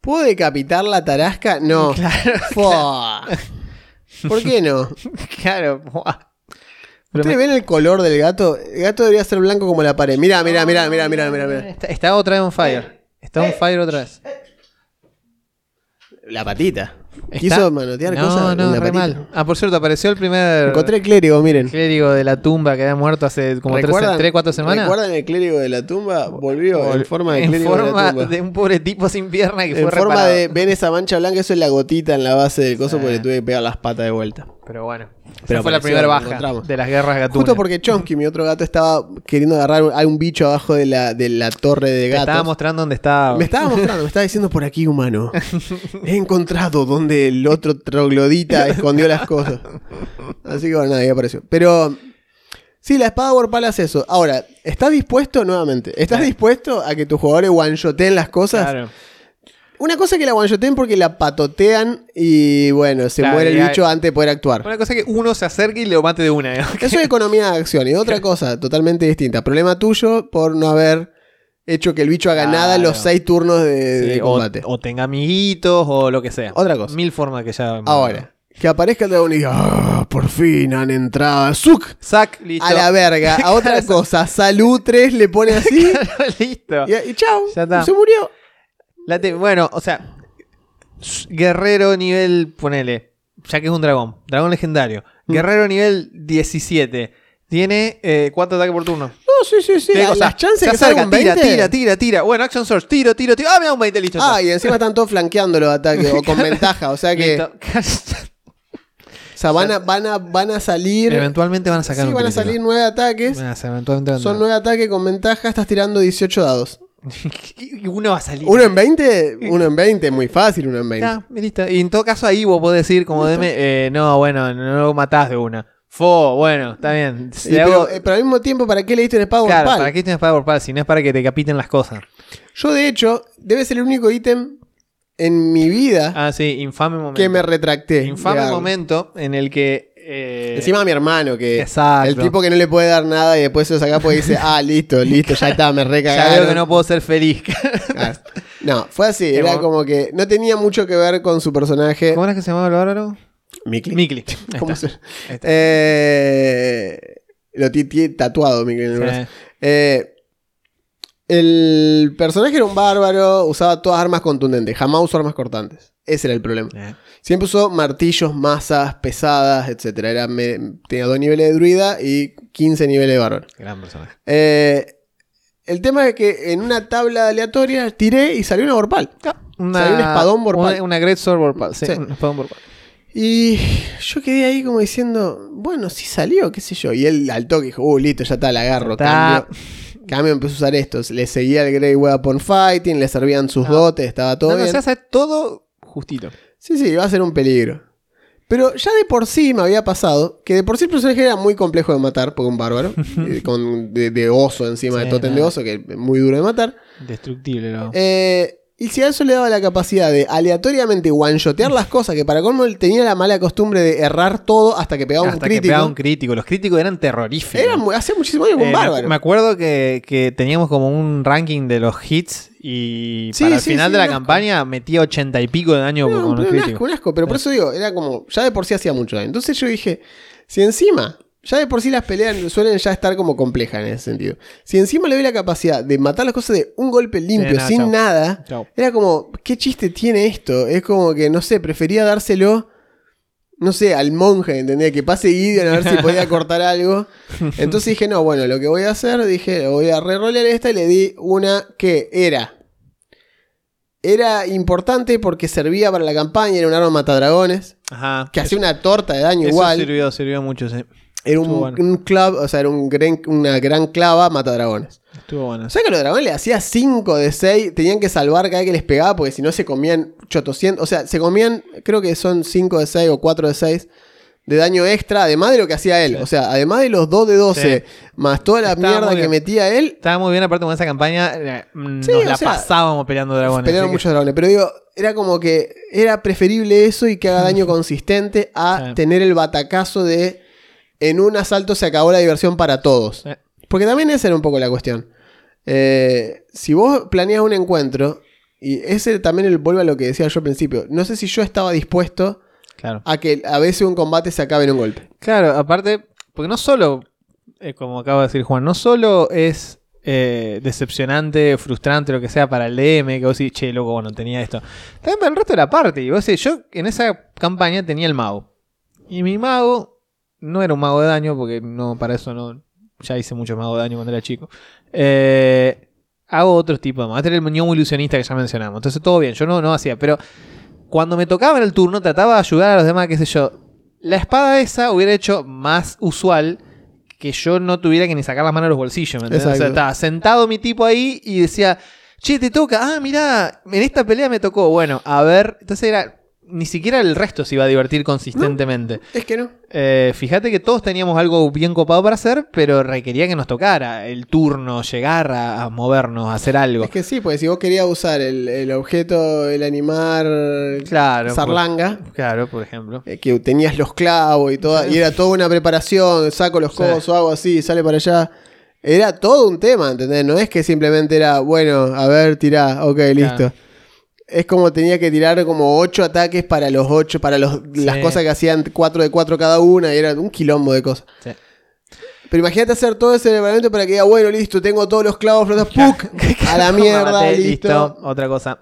¿Puedo decapitar la tarasca? No. Claro. ¿Por qué no? claro. ¿Ustedes ven el color del gato? El gato debería ser blanco como la pared. Mira, mira, mira, mira, mira, mira, mira. Está, está otra vez on fire. Está on fire otra vez. La patita. Está- Quiso manotear no, cosas. No, en patita. mal. Ah, por cierto, apareció el primer Encontré el clérigo, miren. clérigo de la tumba que había muerto hace como ¿Recuerdan- 3 4 semanas. ¿Recuerdan el clérigo de la tumba? Volvió en forma de en clérigo de forma la tumba. de un pobre tipo sin pierna que fue en forma reparado. de. ¿Ven esa mancha blanca? Eso es la gotita en la base del coso porque le tuve que pegar las patas de vuelta. Pero bueno, Pero esa fue la primera baja de las guerras gatunas. Justo porque Chomsky, mi otro gato, estaba queriendo agarrar un- a un bicho abajo de la, de la torre de gatos. estaba mostrando dónde estaba. Me estaba mostrando, me estaba diciendo por aquí, humano. He encontrado donde el otro troglodita escondió las cosas. Así que bueno, nada, ahí apareció. Pero sí, la espada Warpal hace eso. Ahora, ¿estás dispuesto nuevamente? ¿Estás Eh. dispuesto a que tus jugadores one-shoten las cosas? Claro. Una cosa es que la one-shoten porque la patotean y bueno, se Claro, muere el bicho antes de poder actuar. Una cosa es que uno se acerque y lo mate de una. ¿no? Eso es economía de acción y otra cosa totalmente distinta. Problema tuyo por no haber hecho que el bicho haga nada en los Claro. seis turnos de, de Sí, o, combate. o tenga amiguitos o lo que sea. Otra cosa. Mil formas que ya. Ahora, que aparezca el dragón y diga, "Ah, por fin han entrado. ¡Zuc! Sac, listo. A la verga. A otra cosa. Salud 3 le pone así listo. y, y chao. Ya está. Se murió. La bueno, o sea, guerrero nivel, ponele, ya que es un dragón, dragón legendario. Mm. Guerrero nivel 17. Tiene eh, 4 ataques por turno. No, sí, sí, sí. Tiene Las cosas- chances que salga un tira, 20. tira, tira, tira. Bueno, Action Source, tiro, tiro, tiro. Ah, me da un 20, listo. Ah, y encima están todos flanqueando los ataques o con ventaja. O sea que, o sea, van a, van a, van a salir. eventualmente van a sacar Sí, un van a salir nueve ataques. Van a hacer- eventualmente van Son nueve ataques con ventaja. Estás tirando 18 dados. Y uno va a salir. ¿Uno en 20? Uno en 20, muy fácil, uno en 20. Ya, listo. Y en todo caso ahí vos podés decir como DM, eh, no, bueno, no lo matás de una. Fo, bueno, está bien. Y pero, eh, pero al mismo tiempo, ¿para qué le diste un espada claro? ¿para qué tienes espada por pal? Si no es para que te capiten las cosas. Yo, de hecho, debe ser el único ítem en mi vida Ah, sí, infame momento. que me retracté. infame de darle. momento en el que. Eh, Encima a mi hermano, que Exacto. el tipo que no le puede dar nada y después se lo saca porque dice, ah, listo, listo, ya está, me ya recagaron. veo que no puedo ser feliz. Ah, No, fue así, era mo- como que no tenía mucho que ver con su personaje. ¿Cómo era que se llamaba el bárbaro? Mikli. Mikli. ¿Cómo está. se- está. Eh, lo tatuado Mikli en el Sí. brazo. Eh, el personaje era un bárbaro, usaba todas armas contundentes, jamás usó armas cortantes. Ese era el problema. Eh, Siempre usó martillos, masas, pesadas, etc. Era, me- tenía dos niveles de druida y 15 niveles de bárbaro. gran personaje. Eh, el tema es que en una tabla aleatoria tiré y salió una vorpal. Salió un espadón vorpal. Una, una Great Sword vorpal. Sí, Sí. un espadón vorpal. Y yo quedé ahí como diciendo, bueno, sí salió, qué sé yo. Y él al toque dijo, uh, listo, ya está, la agarro. Está. Cambio, cambio, empezó a usar estos. Le seguía el Grey Weapon Fighting, le servían sus No. dotes, estaba todo No, no, bien. se hace todo justito. Sí, sí, iba a ser un peligro. Pero ya de por sí me había pasado que de por sí el personaje era muy complejo de matar, porque un bárbaro, eh, con, de, de oso encima, Sí, de totem de oso, que es muy duro de matar. Destructible, ¿no? Eh, y si a eso le daba la capacidad de aleatoriamente one-shotear las cosas, que para colmo él tenía la mala costumbre de errar todo hasta que pegaba un Hasta que crítico. pegaba un crítico. Los críticos eran terroríficos. Era muy- hace muchísimos años Eh, un me, bárbaro. me acuerdo que, que teníamos como un ranking de los hits y Sí, para el sí, final sí, de la asco. campaña metía ochenta y pico de daño No, con los un críticos. asco, un asco, pero por eso digo, era como, ya de por sí hacía mucho daño. Entonces yo dije, si encima, ya de por sí las peleas suelen ya estar como complejas en ese sentido. Si encima le doy la capacidad de matar las cosas de un golpe limpio, nada, sin chau. nada, Chau. era como, ¿qué chiste tiene esto? Es como que, no sé, prefería dárselo, no sé, al monje, ¿entendés? Que pase Gideon a ver si podía cortar algo. Entonces dije, no, bueno, lo que voy a hacer, dije, voy a re-rolear esta y le di una que era. Era importante porque servía para la campaña, era un arma matadragones, Ajá. que hacía una torta de daño Eso igual. sirvió, sirvió mucho, sí. Era un, bueno. un club, o sea, era un gran- una gran clava matadragones. Estuvo bueno. O sea que los dragones le hacía 5 de 6, tenían que salvar cada vez que les pegaba porque si no se comían 800, o sea, se comían, creo que son 5 de 6 o 4 de 6 de daño extra, además de lo que hacía él. Sí. O sea, además de los 2 de 12, más toda la Estaba mierda que metía él, Estaba muy bien, aparte con esa campaña eh, mm, Sí, la sea, pasábamos peleando dragones. pelearon que- muchos dragones. Pero digo, era como que era preferible eso y que haga daño consistente a tener el batacazo de en un asalto se acabó la diversión para todos. Porque también esa era un poco la cuestión. Eh, si vos planeas un encuentro, y ese también el- vuelve a lo que decía yo al principio, no sé si yo estaba dispuesto Claro. a que a veces un combate se acabe en un golpe. Claro, aparte, porque no solo, eh, como acaba de decir Juan, no solo es eh, decepcionante, frustrante, lo que sea para el DM, que vos decís, che, loco, bueno, tenía esto. También para el resto de la parte. Y vos decís, yo en esa campaña tenía el mago. Y mi mago no era un mago de daño, porque no, para eso no. Ya hice mucho mago de daño cuando era chico. Eh, hago otros tipos de mago. Este era el ñomo ilusionista que ya mencionamos. Entonces todo bien, yo no, no hacía. Pero cuando me tocaba en el turno, trataba de ayudar a los demás, qué sé yo. La espada esa hubiera hecho más usual que yo no tuviera que ni sacar las manos de los bolsillos. ¿me entendés? O sea, estaba sentado mi tipo ahí y decía, che, te toca. Ah, mirá, en esta pelea me tocó. Bueno, a ver. Entonces era. Ni siquiera el resto se iba a divertir consistentemente. Es que no. Eh, fíjate que todos teníamos algo bien copado para hacer, pero requería que nos tocara el turno, llegar a, a movernos, a hacer algo. Es que sí, pues si vos querías usar el, el objeto, el animar Claro. zarlanga, por- claro, por ejemplo. eh, que tenías los clavos y toda, y era toda una preparación, saco los codos o hago así, sale para allá. Era todo un tema, ¿entendés? No es que simplemente era, bueno, a ver, tirá, ok, listo. Es como tenía que tirar como ocho ataques para los ocho, para los, las cosas que hacían cuatro de cuatro cada una, y era un quilombo de cosas. Sí. Pero imagínate hacer todo ese preparamiento para que diga, bueno, listo, tengo todos los clavos flotas, ¡puc! a la mierda, listo. Otra cosa.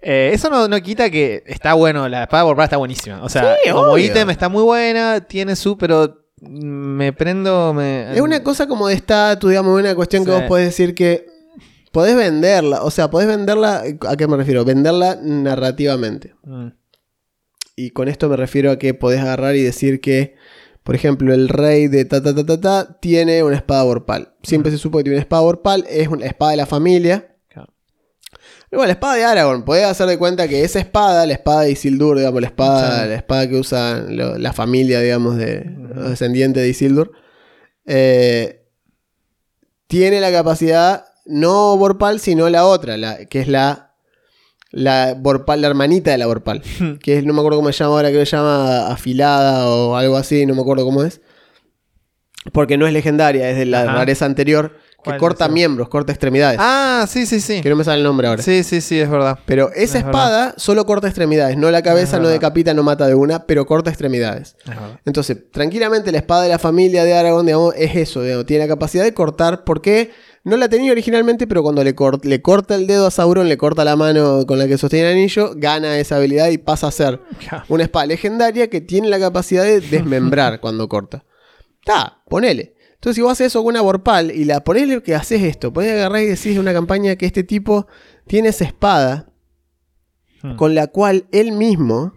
Eh, eso no, no quita que está bueno, la espada por está buenísima. O sea, Sí, como ítem está muy buena, tiene su, pero me prendo, me... Es una cosa como de estatus, digamos, una cuestión que vos podés decir que podés venderla. O sea, podés venderla. ¿A qué me refiero? Venderla narrativamente. Mm, Y con esto me refiero a que podés agarrar y decir que, por ejemplo, el rey de ta ta ta ta ta tiene una espada vorpal. Siempre se supo que tiene una espada vorpal, es una espada de la familia. Luego la espada de Aragorn, podés hacer de cuenta que esa espada, la espada de Isildur, digamos, la espada, Sí. la espada que usa lo- la familia, digamos, de los descendientes de Isildur, eh, tiene la capacidad, no Vorpal, sino la otra, la, que es la, la Vorpal, la hermanita de la Vorpal, que es, no me acuerdo cómo se llama ahora, creo que se llama afilada o algo así, no me acuerdo cómo es. Porque no es legendaria, es de la Ajá. rareza anterior, que ¿Cuál corta es miembros, corta extremidades. Ah, sí, sí, sí. Que no me sale el nombre ahora. Sí, sí, sí, es verdad. Pero esa Es espada solo corta extremidades, no la cabeza, no decapita, no mata de una, pero corta extremidades. Entonces, tranquilamente la espada de la familia de Aragorn, digamos, es eso, digamos, tiene la capacidad de cortar, porque no la tenía originalmente, pero cuando le, cor- le corta el dedo a Sauron, le corta la mano con la que sostiene el anillo, gana esa habilidad y pasa a ser una espada legendaria que tiene la capacidad de desmembrar cuando corta. Está, ponele. Entonces, si vos haces eso con una Vorpal y la ponele que haces esto, podés agarrar y decís en una campaña que este tipo tiene esa espada Hmm. con la cual él mismo,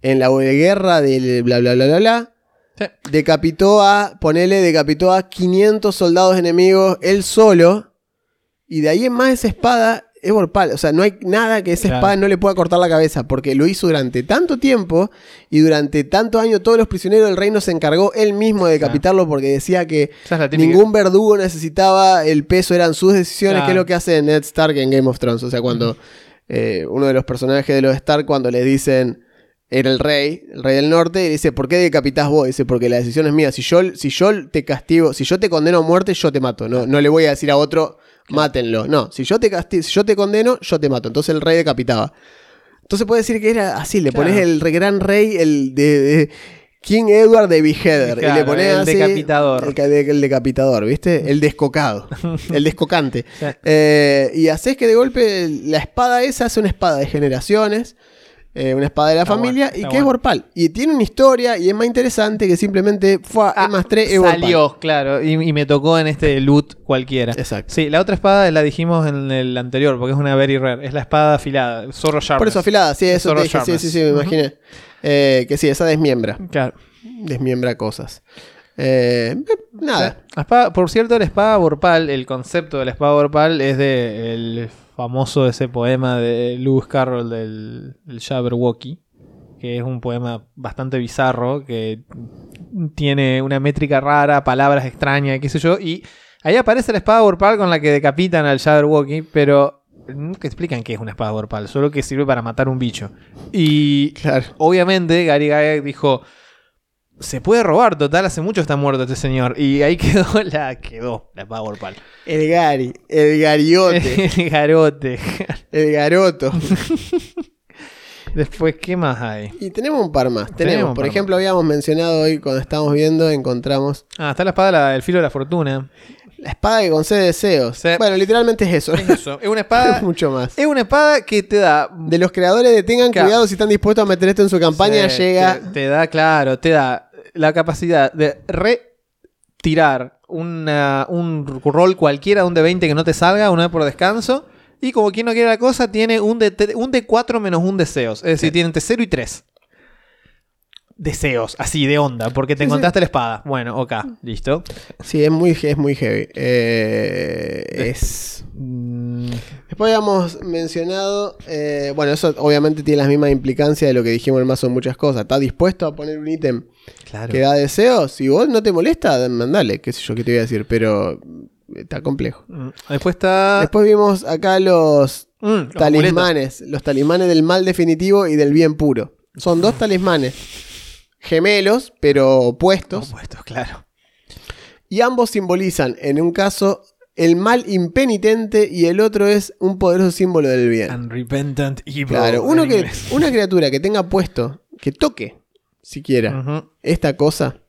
en la guerra del bla bla bla bla bla, Sí. decapitó a, ponele, decapitó a 500 soldados enemigos él solo. Y de ahí en más esa espada es Vorpal. O sea, no hay nada que esa Claro. espada no le pueda cortar la cabeza, porque lo hizo durante tanto tiempo y durante tanto año todos los prisioneros del reino se encargó él mismo de decapitarlo porque decía que es ningún verdugo necesitaba el peso, eran sus decisiones, Claro. que es lo que hace Ned Stark en Game of Thrones. O sea, cuando eh, uno de los personajes de los Stark, cuando le dicen era el rey, el rey del norte, y dice, ¿por qué decapitás vos? Dice, porque la decisión es mía. Si yo, si yo te castigo, si yo te condeno a muerte, yo te mato. No, no le voy a decir a otro, mátenlo. No, si yo te casti- si yo te condeno, yo te mato. Entonces el rey decapitaba. Entonces puede decir que era así, le Claro. pones el gran rey, el de, de King Edward de Beheader. y le pones el así, decapitador. El, ca- el decapitador, ¿viste? El descocado. el descocante. Eh, y haces que de golpe la espada esa hace una espada de generaciones. Eh, una espada de la Está familia bueno, y que es. Vorpal. Y tiene una historia y es más interesante que simplemente fue Ah, más 3 es Vorpal. salió, claro, y, y me tocó en este loot cualquiera. Exacto. Sí, la otra espada la dijimos en el anterior, porque es una very rare. Es la espada afilada, Zorro Sharpness. Por eso afilada, sí, eso te dije, sí, sí, sí, me Ujú. imaginé. Eh, que sí, esa desmiembra. Claro. Desmiembra cosas. Eh, eh, nada. La espada- por cierto, la espada Vorpal, el concepto de la espada Vorpal es de el famoso ese poema de Lewis Carroll del, del Jabberwocky, que es un poema bastante bizarro, que tiene una métrica rara, palabras extrañas, qué sé yo, y ahí aparece la espada Vorpal con la que decapitan al Jabberwocky, pero nunca explican qué es una espada Vorpal, solo que sirve para matar un bicho. Y Claro. obviamente Gary Gygax dijo se puede robar total hace mucho está muerto este señor y ahí quedó la quedó la Powerpal El Gary, el Gariote, el garote el Garoto. después qué más hay Y tenemos un par más. Tenemos, por ejemplo, habíamos mencionado hoy cuando estábamos viendo, encontramos ah está la espada la- el filo de la fortuna la espada que concede deseos. Sí. Bueno, literalmente es eso. es eso es una Es espada mucho más. es una espada que te da De los creadores de tengan Claro. cuidado si están dispuestos a meter esto en su campaña, Sí, llega. te, te da claro te da la capacidad de retirar una, un rol cualquiera de un de 20 que no te salga una vez por descanso y como quien no quiere la cosa tiene un de, un de 4 menos un deseos es decir tiene entre 0 y 3 deseos así de onda porque te Sí, sí. encontraste la espada bueno ok listo Sí, es muy, es muy heavy. Eh, es. Después habíamos mencionado. eh, bueno, eso obviamente tiene las mismas implicancias de lo que dijimos en el mazo en muchas cosas. ¿Estás dispuesto a poner un ítem claro que da deseos? Si vos no te molesta, mandale, qué sé yo qué te voy a decir, pero está complejo. Mm, después está Después vimos acá los Mm, los talismanes, los talismanes del mal definitivo y del bien puro. Son dos talismanes gemelos, pero opuestos, Opuestos, claro. Y ambos simbolizan, en un caso, el mal impenitente y el otro es un poderoso símbolo del bien. unrepentant evil Claro, uno que, una criatura que tenga puesto, que toque, siquiera, esta cosa,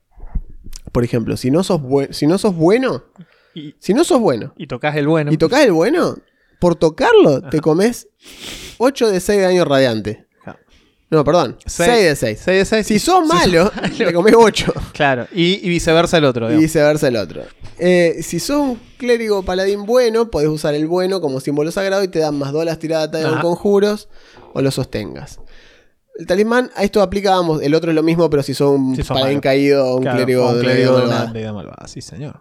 por ejemplo, si no sos, si no sos bueno, y, si no sos bueno, y tocas el bueno. y tocas el bueno, por tocarlo te comes 8 de 6 de daño radiante. No, perdón, Seis- 6 de 6. 6 de 6 Si sos malo, te comes 8. Claro, y, y viceversa el otro. Y digamos. viceversa el otro. Eh, si sos un clérigo paladín bueno, podés usar el bueno como símbolo sagrado y te dan más 2 a las tiradas de conjuros o lo sostengas. El talismán, a esto aplicábamos, el otro es lo mismo, pero si sos un Si sos paladín malo. caído o un Claro, clérigo, o un clérigo malvada. malvada, sí, señor.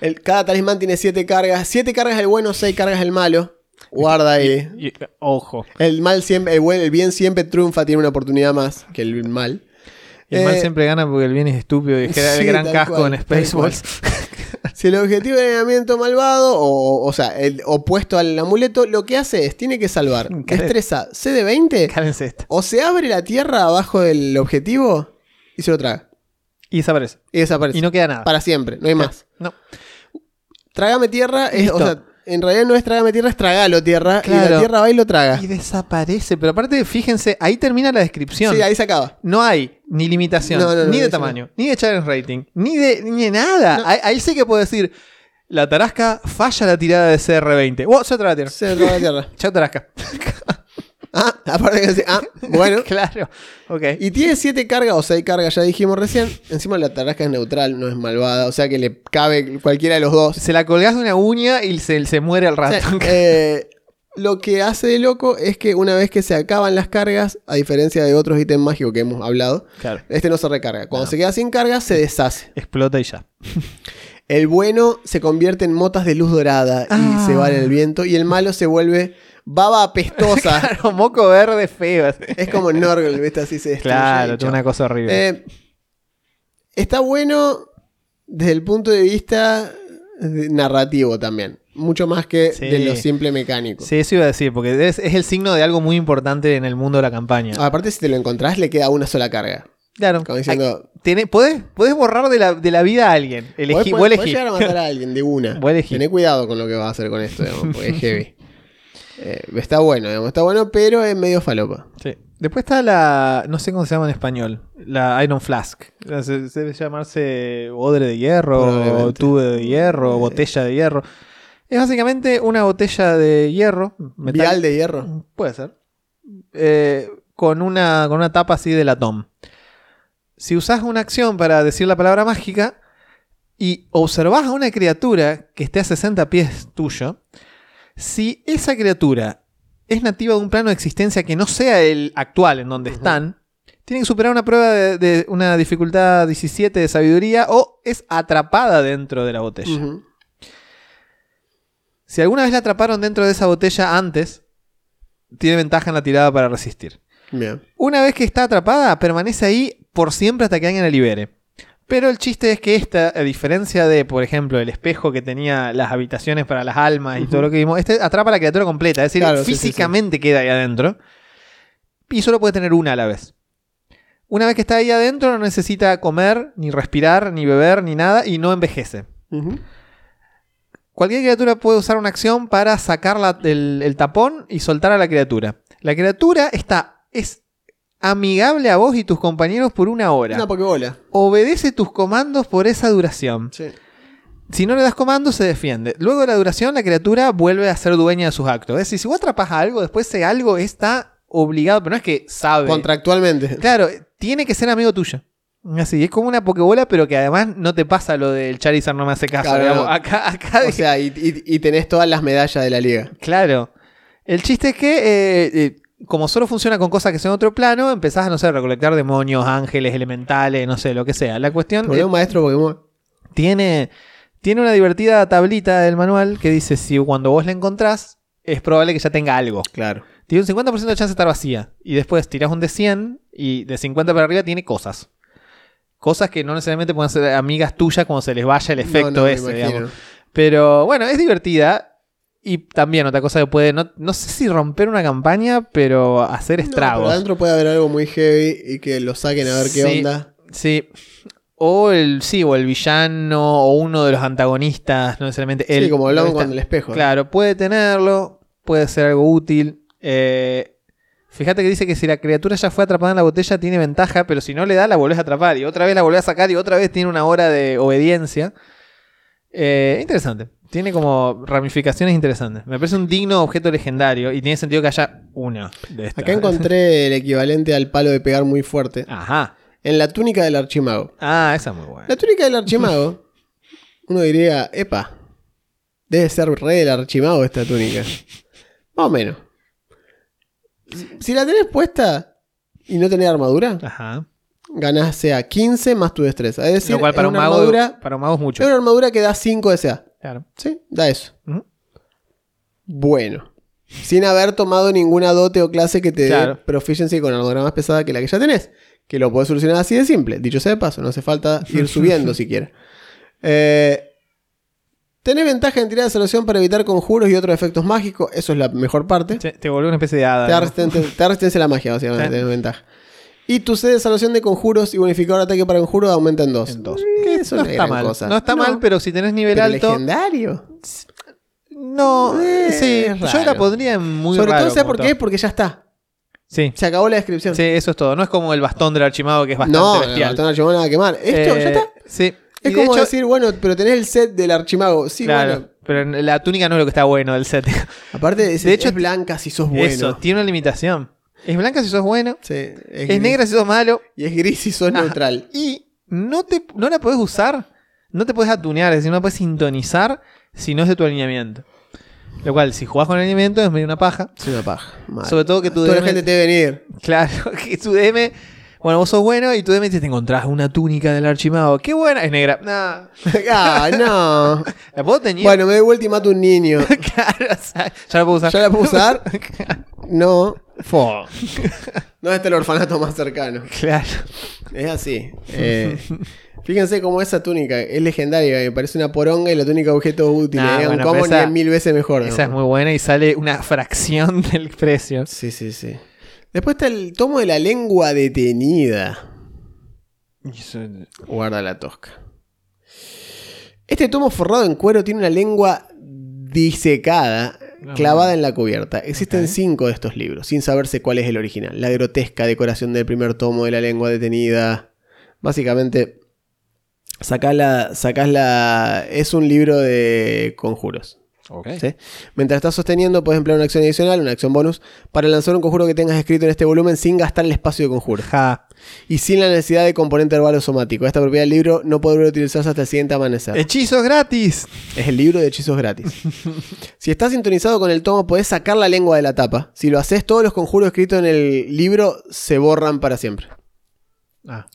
El- cada talismán tiene 7 cargas. 7 cargas el bueno, 6 cargas el malo. Guarda ahí. Y- ojo. El mal siempre, el, buen- el bien siempre triunfa, tiene una oportunidad más que el mal. Y el mal Eh, siempre gana porque el bien es estúpido y es que era sí, el gran casco cual, en Spaceballs. Si el objetivo de alineamiento malvado, o, o sea, el opuesto al amuleto, lo que hace es, tiene que salvar destreza C de 20, Cálense esta. o se abre la tierra abajo del objetivo y se lo traga. Y desaparece. Y desaparece. Y no queda nada. Para siempre, no hay más. No. Trágame tierra, es, o sea, en realidad no es trágame tierra, es tragalo tierra. Y Claro. la tierra va y lo traga. Y desaparece. Pero aparte, fíjense, ahí termina la descripción. Sí, ahí se acaba. No hay ni limitación, No, no, no, ni de tamaño, ni de challenge rating, ni de, ni de nada. Ahí, ahí sí que puedo decir, la tarasca falla la tirada de CR20. ¡Wow! Se la tierra. Se traga la tierra. Chao tarasca. Ah, aparte que dice, ah, bueno. claro. Ok. Y tiene 7 cargas o 6 cargas, ya dijimos recién. Encima la tarasca es neutral, no es malvada. O sea que le cabe cualquiera de los dos. Se la colgás de una uña y se, se muere al rato. Eh, lo que hace de loco es que una vez que se acaban las cargas, a diferencia de otros ítems mágicos que hemos hablado, claro. este no se recarga. Cuando No. se queda sin carga, se deshace. Explota y ya. El bueno se convierte en motas de luz dorada y Ah. se va en el viento. Y el malo se vuelve baba apestosa. Claro, moco verde feo. así. es como Norgel, ¿viste? Así se destruye. Claro, tiene una cosa horrible. Eh, está bueno desde el punto de vista narrativo también. Mucho más que Sí. de lo simple mecánico. sí, eso iba a decir, porque es, es el signo de algo muy importante en el mundo de la campaña. Aparte, si te lo encontrás, le queda una sola carga. claro. Como diciendo, Tenés- ¿podés, podés borrar de la, de la vida a alguien. Elegí, podés, podés elegí. llegar a matar a alguien de una. Tené cuidado con lo que vas a hacer con esto, digamos, porque es heavy. Eh, está bueno, digamos, está bueno, pero es medio falopa. Sí. Después está la. No sé cómo se llama en español. La Iron Flask. Se, se debe llamarse odre de hierro, tubo de hierro, Eh. botella de hierro. Es básicamente una botella de hierro. metal- Vial de hierro. Puede ser. Eh, con, una, con una tapa así de latón. Si usás una acción para decir la palabra mágica y observás a una criatura que esté a 60 pies tuyo, si esa criatura es nativa de un plano de existencia que no sea el actual en donde están, tienen que superar una prueba de, de una dificultad 17 de sabiduría o es atrapada dentro de la botella. Si alguna vez la atraparon dentro de esa botella antes, tiene ventaja en la tirada para resistir. Bien. Una vez que está atrapada, permanece ahí por siempre hasta que alguien la libere. Pero el chiste es que esta, a diferencia de, por ejemplo, el espejo que tenía las habitaciones para las almas y todo lo que vimos, este atrapa a la criatura completa, es decir, Claro, sí, sí, sí. físicamente queda ahí adentro. Y solo puede tener una a la vez. Una vez que está ahí adentro, no necesita comer, ni respirar, ni beber, ni nada, y no envejece. Cualquier criatura puede usar una acción para sacar la- el, el tapón y soltar a la criatura. La criatura está, es amigable a vos y tus compañeros por una hora. Una pokebola. Obedece tus comandos por esa duración. Sí. Si no le das comandos, se defiende. Luego de la duración, la criatura vuelve a ser dueña de sus actos. Es decir, si vos atrapas algo, después ese algo está obligado, pero no es que sabe. Contractualmente. Claro, tiene que ser amigo tuyo. Así, es como una pokebola, pero que además no te pasa lo del Charizard no me hace caso. Claro, digamos. no. Acá, acá O sea, y, y- y tenés todas las medallas de la liga. Claro. El chiste es que, eh, eh, como solo funciona con cosas que son otro plano, empezás a, no sé, recolectar demonios, ángeles, elementales, no sé, lo que sea. La cuestión eh, un maestro Pokémon. tiene, tiene una divertida tablita del manual que dice si cuando vos la encontrás, es probable que ya tenga algo. Claro. Tiene un 50% de chance de estar vacía. Y después tirás un de 100 y de 50 para arriba tiene cosas. Cosas que no necesariamente pueden ser amigas tuyas cuando se les vaya el efecto No, no, ese, digamos. Pero bueno, es divertida. Y también otra cosa que puede, no, no sé si romper una campaña, pero hacer No, pero estragos. adentro puede haber algo muy heavy y que lo saquen a ver qué onda. Sí. O el, sí, o el villano, o uno de los antagonistas, no necesariamente él. sí, como hablamos con el espejo. Claro, puede tenerlo, puede ser algo útil. Eh, fíjate que dice que si la criatura ya fue atrapada en la botella tiene ventaja, pero si no le da la volvés a atrapar y otra vez la volvés a sacar y otra vez tiene una hora de obediencia. Eh, interesante. Tiene como ramificaciones interesantes. Me parece un digno objeto legendario y tiene sentido que haya uno de estos. Acá encontré el equivalente al palo de pegar muy fuerte. Ajá. En la túnica del archimago. Ah, esa es muy buena. La túnica del archimago, uno diría, epa, debe ser re del archimago esta túnica. Más o menos. Si la tenés puesta y no tenés armadura, Ajá. ganás sea 15 más tu destreza. Es decir, Lo cual para un, mago, armadura, para un mago es mucho. es una armadura que da 5 de CA. Claro. ¿Sí? Da eso. Bueno. Sin haber tomado ninguna dote o clase que te dé Claro. proficiency con armadura más pesada que la que ya tenés. Que lo podés solucionar así de simple. Dicho sea de paso, no hace falta ir subiendo siquiera. Eh, tenés ventaja en tirar de salvación para evitar conjuros y otros efectos mágicos. Eso es la mejor parte. Te, te volvió una especie de hada. Te da la magia, básicamente. Sí. Tenés ventaja. Y tu sede de salvación de conjuros y bonificador de ataque para conjuros aumenta en 2. En dos. Eso no es está mal. cosa. No está mal, pero si tenés nivel pero alto. legendario. No, Eh, sí, yo la pondría en muy Sobre raro todo, ¿sabes por qué? Porque ya está. Sí, Se acabó la descripción. sí, eso es todo. No es como el bastón del archimado que es bastante no, bestial. no, no, no, nada a quemar. Esto Eh, ya está. Sí. Es Y de como hecho- decir, bueno, pero tenés el set del archimago. Sí, claro, bueno. pero la túnica no es lo que está bueno del set. Aparte, es, De hecho, es blanca si sos bueno. Eso, tiene una limitación. Es blanca si sos bueno, Sí, es, negra si sos malo, Y es gris si sos Ajá. neutral. y no, te, no la podés usar, no te podés atunear, es decir, no la podés sintonizar si no es de tu alineamiento. Lo cual, si jugás con alineamiento es medio una paja. Es una paja. mal. Sobre todo que tu Toda la DM gente te debe venir. Claro, que tu DM. Bueno, vos sos bueno y tú de te encontrás una túnica del archimago. ¡Qué buena! Es negra. Nah. ah, no. ¿La puedo teñir? Bueno, me doy vuelta y mato un niño. claro, o sea, ya la puedo usar. ¿Ya la puedo usar? No. Fo. ¿Dónde está el orfanato más cercano? Claro. Es así. Eh, fíjense cómo esa túnica es legendaria. Me parece una poronga y la túnica objeto útil. Nah, bueno, esa- es mil veces mejor. ¿no? Esa es muy buena y sale una fracción del precio. Sí, sí, sí. Después está el tomo de la lengua detenida. Guarda la tosca. Este tomo forrado en cuero tiene una lengua disecada, clavada en la cubierta. Existen cinco de estos libros, sin saberse cuál es el original. La grotesca decoración del primer tomo de la lengua detenida. Básicamente, sacás la. Sacás la. Es un libro de conjuros. Mientras estás sosteniendo, puedes emplear una acción adicional, una acción bonus, para lanzar un conjuro que tengas escrito en este volumen sin gastar el espacio de conjuro. Ja. Y sin la necesidad de componente verbal o somático. Esta propiedad del libro no podrá utilizarse hasta el siguiente amanecer. ¡Hechizos gratis! Es el libro de hechizos gratis. si estás sintonizado con el tomo, podés sacar la lengua de la tapa. Si lo haces, todos los conjuros escritos en el libro se borran para siempre. Ah,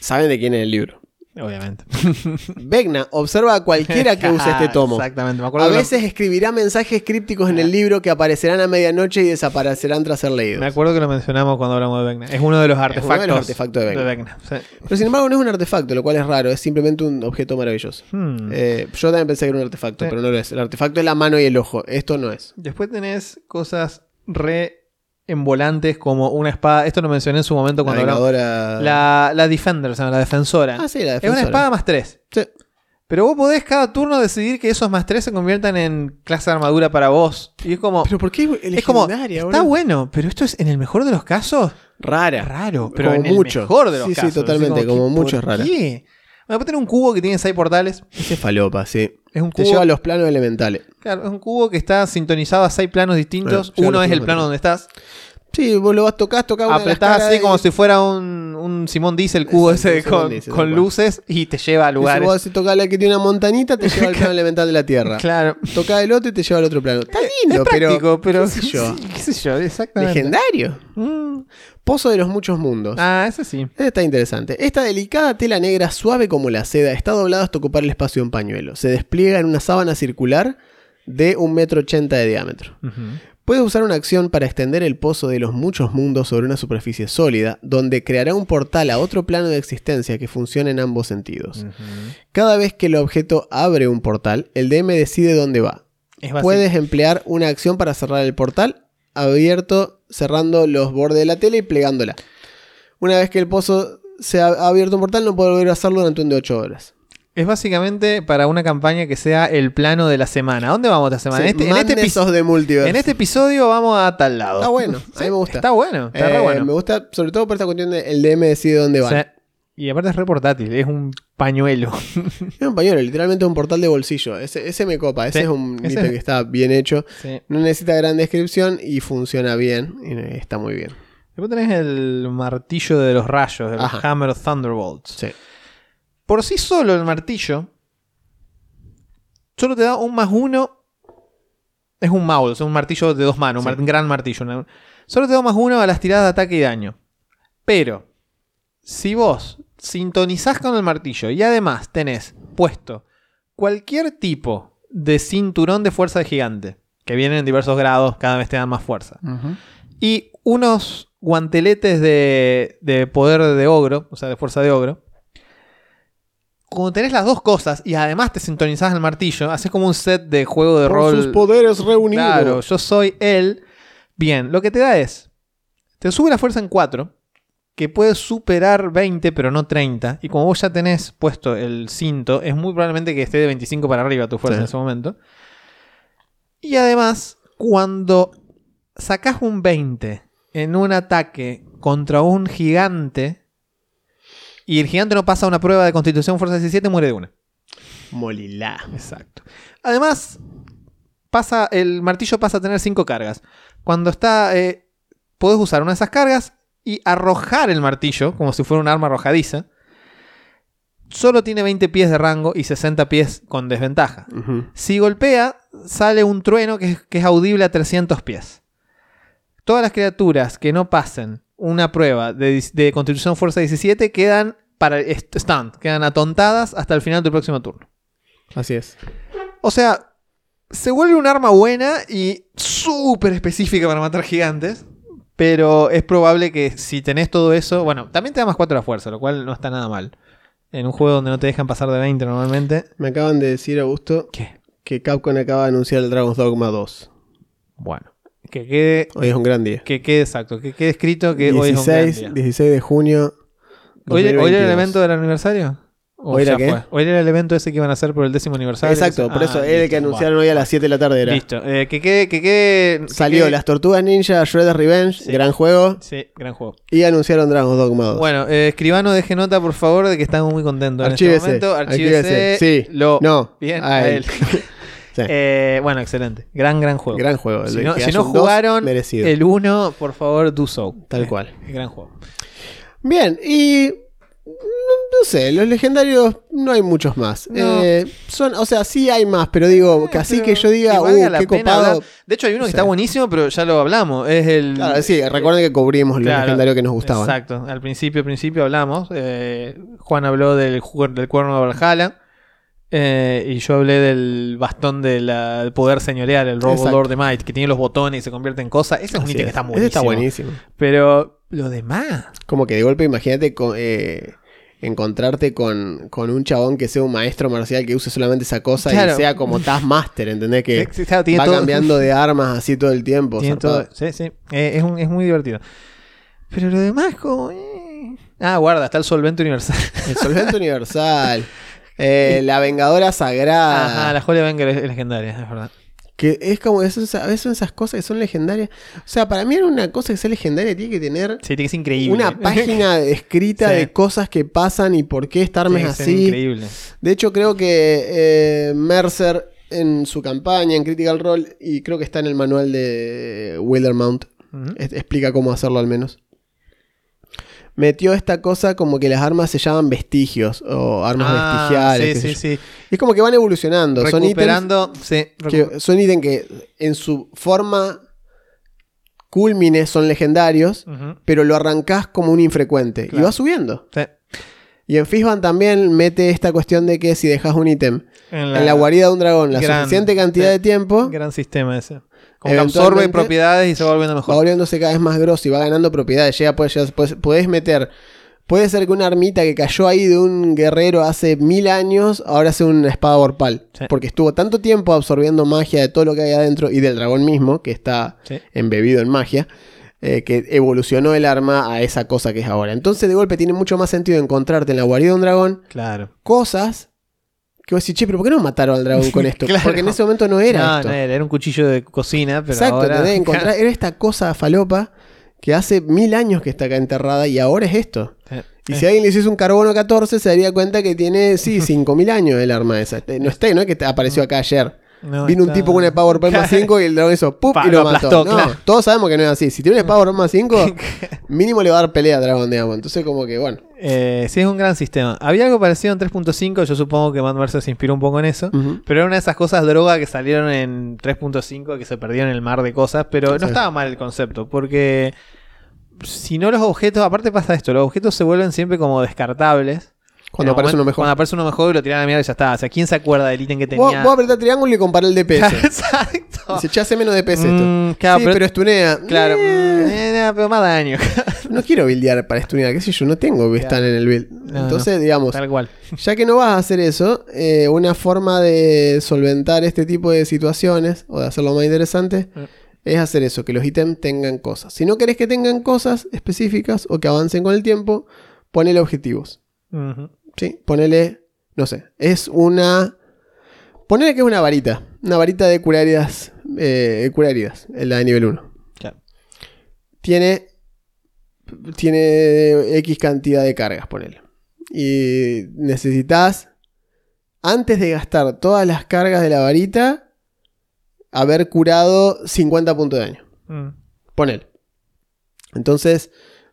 Saben de quién es el libro. Obviamente. Vecna observa a cualquiera que use este tomo. Exactamente. Me acuerdo A lo- veces escribirá mensajes crípticos en el libro que aparecerán a medianoche y desaparecerán tras ser leídos. Me acuerdo que lo mencionamos cuando hablamos de Vecna. Es uno de los artefactos, los artefactos de Vecna. Sí. Pero sin embargo no es un artefacto, lo cual es raro, es simplemente un objeto maravilloso. Hmm. Eh, yo también pensé que era un artefacto, Sí. pero no lo es. El artefacto es la mano y el ojo. Esto no es. Después tenés cosas re embolantes como una espada. Esto lo mencioné en su momento cuando hablamos. La, la Defender, o sea, la defensora. Ah, sí, la es defensora. una espada más 3. Sí. Pero vos podés cada turno decidir que esos más 3 se conviertan en clase de armadura para vos. Y es como. Pero ¿por qué es como. Está bueno, pero esto es en el mejor de los casos. Rara. Raro, pero Como en el mucho. mejor de los Sí, sí, casos. totalmente, como ¿qué- mucho es ¿por rara. qué? Bueno, después tenés un cubo que tiene 6 portales. Ese es falopa, sí. Es un Te cubo. lleva a los planos elementales. Claro, es un cubo que está sintonizado a 6 planos distintos. Bueno, Uno es el plano donde estás. Sí, vos lo vas tocás, tocás Apretás así como si fuera un, un Simón Diesel cubo ese con, Diesel, luces y te lleva a y si lugares. vos si tocás la que tiene una montanita, te lleva al plano elemental de la Tierra. Claro. Tocás el otro y te lleva al otro plano. Está es lindo, práctico, pero, ¿Qué sé yo? qué sé yo, exactamente. Legendario. Mm. Pozo de los muchos mundos. Ah, ese sí. Este está interesante. Esta delicada tela negra, suave como la seda, está doblada hasta ocupar el espacio de un pañuelo. Se despliega en una sábana circular de un metro ochenta de diámetro. Ujú. Puede usar una acción para extender el pozo de los muchos mundos sobre una superficie sólida, donde creará un portal a otro plano de existencia que funcione en ambos sentidos. Cada vez que el objeto abre un portal, el DM decide dónde va. Puedes emplear una acción para cerrar el portal, abierto, cerrando los bordes de la tela y plegándola. Una vez que el pozo se ha ha abierto un portal, no puede volver a hacerlo durante un de 8 horas. Es básicamente para una campaña que sea el plano de la semana. ¿A dónde vamos esta semana? Sí, en, este, en este en este episodio vamos a tal lado. Está bueno, a mí me gusta. Está bueno, está re Eh, bueno. Me gusta sobre todo por esta cuestión de el DM decide dónde va. O sea, y aparte es re portátil, es un pañuelo. Es un pañuelo, literalmente un portal de bolsillo. Ese, ese me copa, ese Sí, es un ese que está bien hecho. Sí. No necesita gran descripción y funciona bien. Y está muy bien. Después tenés el martillo de los rayos, el Ajá. Hammer Thunderbolts. Sí. Por sí solo el martillo solo te da un más uno. Es un maul, es un martillo de dos manos, un Sí. mar- un gran martillo. Solo te da un más uno a las tiradas de ataque y daño. Pero, si vos sintonizás con el martillo y además tenés puesto cualquier tipo de cinturón de fuerza de gigante, que vienen en diversos grados, cada vez te dan más fuerza, y unos guanteletes de, de poder de ogro, o sea, de fuerza de ogro. Cuando tenés las dos cosas y además te sintonizás el martillo, haces como un set de juego de Por rol. sus poderes reunidos. Claro, yo soy él. Bien, lo que te da es, te sube la fuerza en 4, que puedes superar 20 pero no 30, y como vos ya tenés puesto el cinto, es muy probablemente que esté de 25 para arriba tu fuerza Sí. en ese momento. Y además, cuando sacás un 20 en un ataque contra un gigante, y el gigante no pasa una prueba de constitución fuerza 17, muere de una. Molilá. Exacto. Además, pasa, el martillo pasa a tener 5 cargas. Cuando está. eh, podés usar una de esas cargas y arrojar el martillo, como si fuera un arma arrojadiza. Solo tiene 20 pies de rango y 60 pies con desventaja. Si golpea, sale un trueno que es, que es audible a 300 pies. Todas las criaturas que no pasen una prueba de, de Constitución Fuerza 17 quedan para stand, quedan atontadas hasta el final del próximo turno. Así es. O sea, se vuelve un arma buena y súper específica para matar gigantes. Pero es probable que si tenés todo eso. Bueno, también te da más 4 a la fuerza, lo cual no está nada mal. En un juego donde no te dejan pasar de 20 normalmente. Me acaban de decir, Augusto, ¿Qué? que Capcom acaba de anunciar el Dragon's Dogma 2. Bueno, que quede. Hoy es un gran día. Que quede exacto, que quede escrito que hoy es un 16, gran día. 16 de junio. ¿Hoy, hoy era el 2022. evento del aniversario? ¿O ¿Hoy era qué? Hoy era el evento ese que iban a hacer por el décimo aniversario. Exacto, por Ah, eso es el que anunciaron hoy a las 7 de la tarde. Era. Listo. Eh, que quede. Que quede que Salió Las Tortugas Ninja, Shredder's Revenge, Sí. gran juego. Sí, gran juego. Y anunciaron Dragon's Dogma 2. Bueno, eh, escribano, deje nota por favor de que estamos muy contentos en este Archívese, momento. Archívese. archívese. Sí, Lo... no, Bien, a a él. Sí. Eh, bueno, excelente. Gran, gran juego. gran juego. Si no, si jugaron merecido. el 1, por favor, do so. Tal Eh, cual. Gran juego. Bien, y. No, sé, los legendarios no hay muchos más. No. Eh, son, o sea, sí hay más, pero digo, así Pero que yo diga, que uh, qué copado. hablar. De hecho, hay uno que está buenísimo, pero ya lo hablamos. Es el. Claro, sí, recuerden que cubrimos los Claro, legendarios que nos gustaban. Exacto. Al principio, al principio hablamos. eh, Juan habló del, del cuerno de Valhalla. Eh, y yo hablé del bastón del poder señorial, el Robo Exacto. Lord de Might, que tiene los botones y se convierte en cosas. Ese es un ítem que es. está Ese buenísimo. está buenísimo. Pero lo demás. Como que de golpe, imagínate eh, encontrarte con, con un chabón que sea un maestro marcial que use solamente esa cosa Claro. y sea como Taskmaster, ¿entendés? Que claro, va todo- cambiando de armas así todo el tiempo. Todo- sí, sí. Eh, es, un- es muy divertido. Pero lo demás, como. Ah, guarda, está el solvente universal. El solvente universal. Eh, la vengadora sagrada. Ajá, la Holy Banger es, legendaria, es verdad. Que es como, eso, a veces son esas cosas que son legendarias. O sea, para mí era una cosa que sea legendaria tiene que tener Sí, tiene que ser increíble. una página escrita Sí. de cosas que pasan y por qué esta arma Tiene es que ser así. increíble. De hecho, creo que eh, Mercer en su campaña en Critical Role, y creo que está en el manual de Wildermount, Ujú. es- explica cómo hacerlo al menos. Metió esta cosa como que las armas se llaman vestigios o armas Ah, vestigiales. Sí, sí, sí. Y es como que van evolucionando. Son ítems Recuperando. sí, recu- que son ítems que en su forma culmine son legendarios, pero lo arrancás como un infrecuente y va subiendo. sí. Y en Fishban también mete esta cuestión de que si dejas un ítem En en la guarida de un dragón la Gran- suficiente cantidad sí. de tiempo, Gran sistema ese. Como que absorbe propiedades y se va volviendo va mejor. volviéndose cada vez más grosso y va ganando propiedades. Llega, puedes, puedes, puedes meter. Puede ser que una armita que cayó ahí de un guerrero hace mil años, ahora sea una espada vorpal. Sí. Porque estuvo tanto tiempo absorbiendo magia de todo lo que hay adentro y del dragón mismo, que está Sí. embebido en magia, eh, que evolucionó el arma a esa cosa que es ahora. Entonces, de golpe, tiene mucho más sentido encontrarte en la guarida de un dragón Claro. cosas que vos decís, che, pero ¿por qué no mataron al dragón con esto? Claro. Porque en ese momento no era no, esto. no era, era un cuchillo de cocina, pero Exacto, ahora... Encontrar- era esta cosa falopa que hace mil años que está acá enterrada y ahora es esto. Sí. Y Eh, si alguien le hiciese un carbono 14, se daría cuenta que tiene, sí, 5000 años el arma esa. Este, No está, no que apareció acá ayer. No, Vino un tipo con una PowerPoint más 5 y el dragón hizo ¡pup! Pa, y lo, lo mató. no, claro. todos sabemos que no es así. Si tiene una PowerPoint más 5, mínimo le va a dar pelea a dragón, digamos. Entonces, como que bueno. Eh, sí, es un gran sistema. Había algo parecido en 3.5, yo supongo que Mad Mercer se inspiró un poco en eso. Pero era una de esas cosas droga que salieron en 3.5 que se perdió en el mar de cosas. Pero no Sí. estaba mal el concepto. Porque si no los objetos, aparte pasa esto, los objetos se vuelven siempre como descartables. Cuando aparece momento- uno mejor. Cuando aparece uno mejor y lo tiran a la mierda y ya está. O sea, ¿quién se acuerda del ítem que tenía? vos apretás triángulo y compará el DPS. Exacto. Dice, che, hace menos DPS esto. Mm, claro, sí, pero- pero, estunea. Claro, Eh, mm, eh, pero más daño. No quiero buildear para estunear, qué sé yo, no tengo que estar en el build. No, Entonces, digamos, Tal cual. ya que no vas a hacer eso, eh, una forma de solventar este tipo de situaciones o de hacerlo más interesante Mm. es hacer eso, que los ítems tengan cosas. Si no querés que tengan cosas específicas o que avancen con el tiempo, ponele objetivos. Ujú. ¿Sí? Ponele, no sé, es una... Ponele que es una varita, una varita de curar heridas, eh, curar heridas, la de nivel 1. Claro. tiene, tiene X cantidad de cargas, ponele. Y necesitas, antes de gastar todas las cargas de la varita, haber curado 50 puntos de daño. Mm. Ponele. Entonces,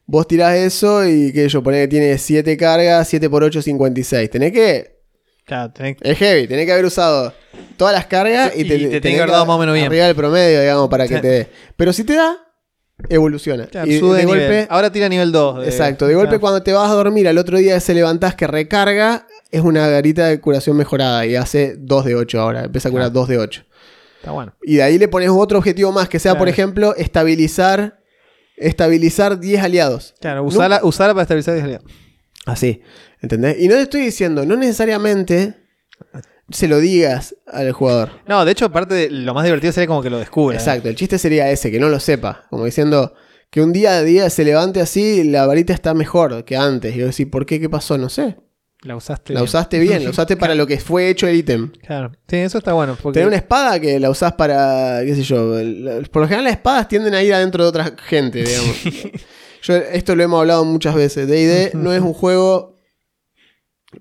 vos tirás eso y que yo ponele que tiene 7 cargas, 7 por 8, 56. Tenés que... Claro, tenés- Es heavy, tenés que haber usado todas las cargas y, Y te tiene tenés que haber dado más o menos bien. Arriba del promedio, digamos, para que te dé. Pero si te da, evoluciona. Claro, y sube de de nivel. golpe, Ahora tira nivel 2. exacto, de golpe cuando te vas a dormir al otro día se levantás que recarga, es una garita de curación mejorada y hace 2 de 8 ahora, empieza a curar Ah. 2 de 8. Está bueno. Y de ahí le pones otro objetivo más, que sea, por Claro. ejemplo, estabilizar, estabilizar 10 aliados. Claro, usala, usala para estabilizar el aliado. Así, ¿entendés? Y no te estoy diciendo, no necesariamente se lo digas al jugador. No, de hecho, aparte, de- lo más divertido sería como que lo descubra. ¿eh? Exacto, el chiste sería ese, que no lo sepa. Como diciendo que un día a día se levante así la varita está mejor que antes. Y yo decir, ¿por qué? ¿Qué pasó? No sé. La usaste. La bien. usaste bien, la usaste para lo que fue hecho el ítem. Claro. Sí, eso está bueno. Porque... Tener una espada que la usás para, qué sé yo, por lo general las espadas tienden a ir adentro de otra gente, digamos. yo, esto lo hemos hablado muchas veces. D&D no es un juego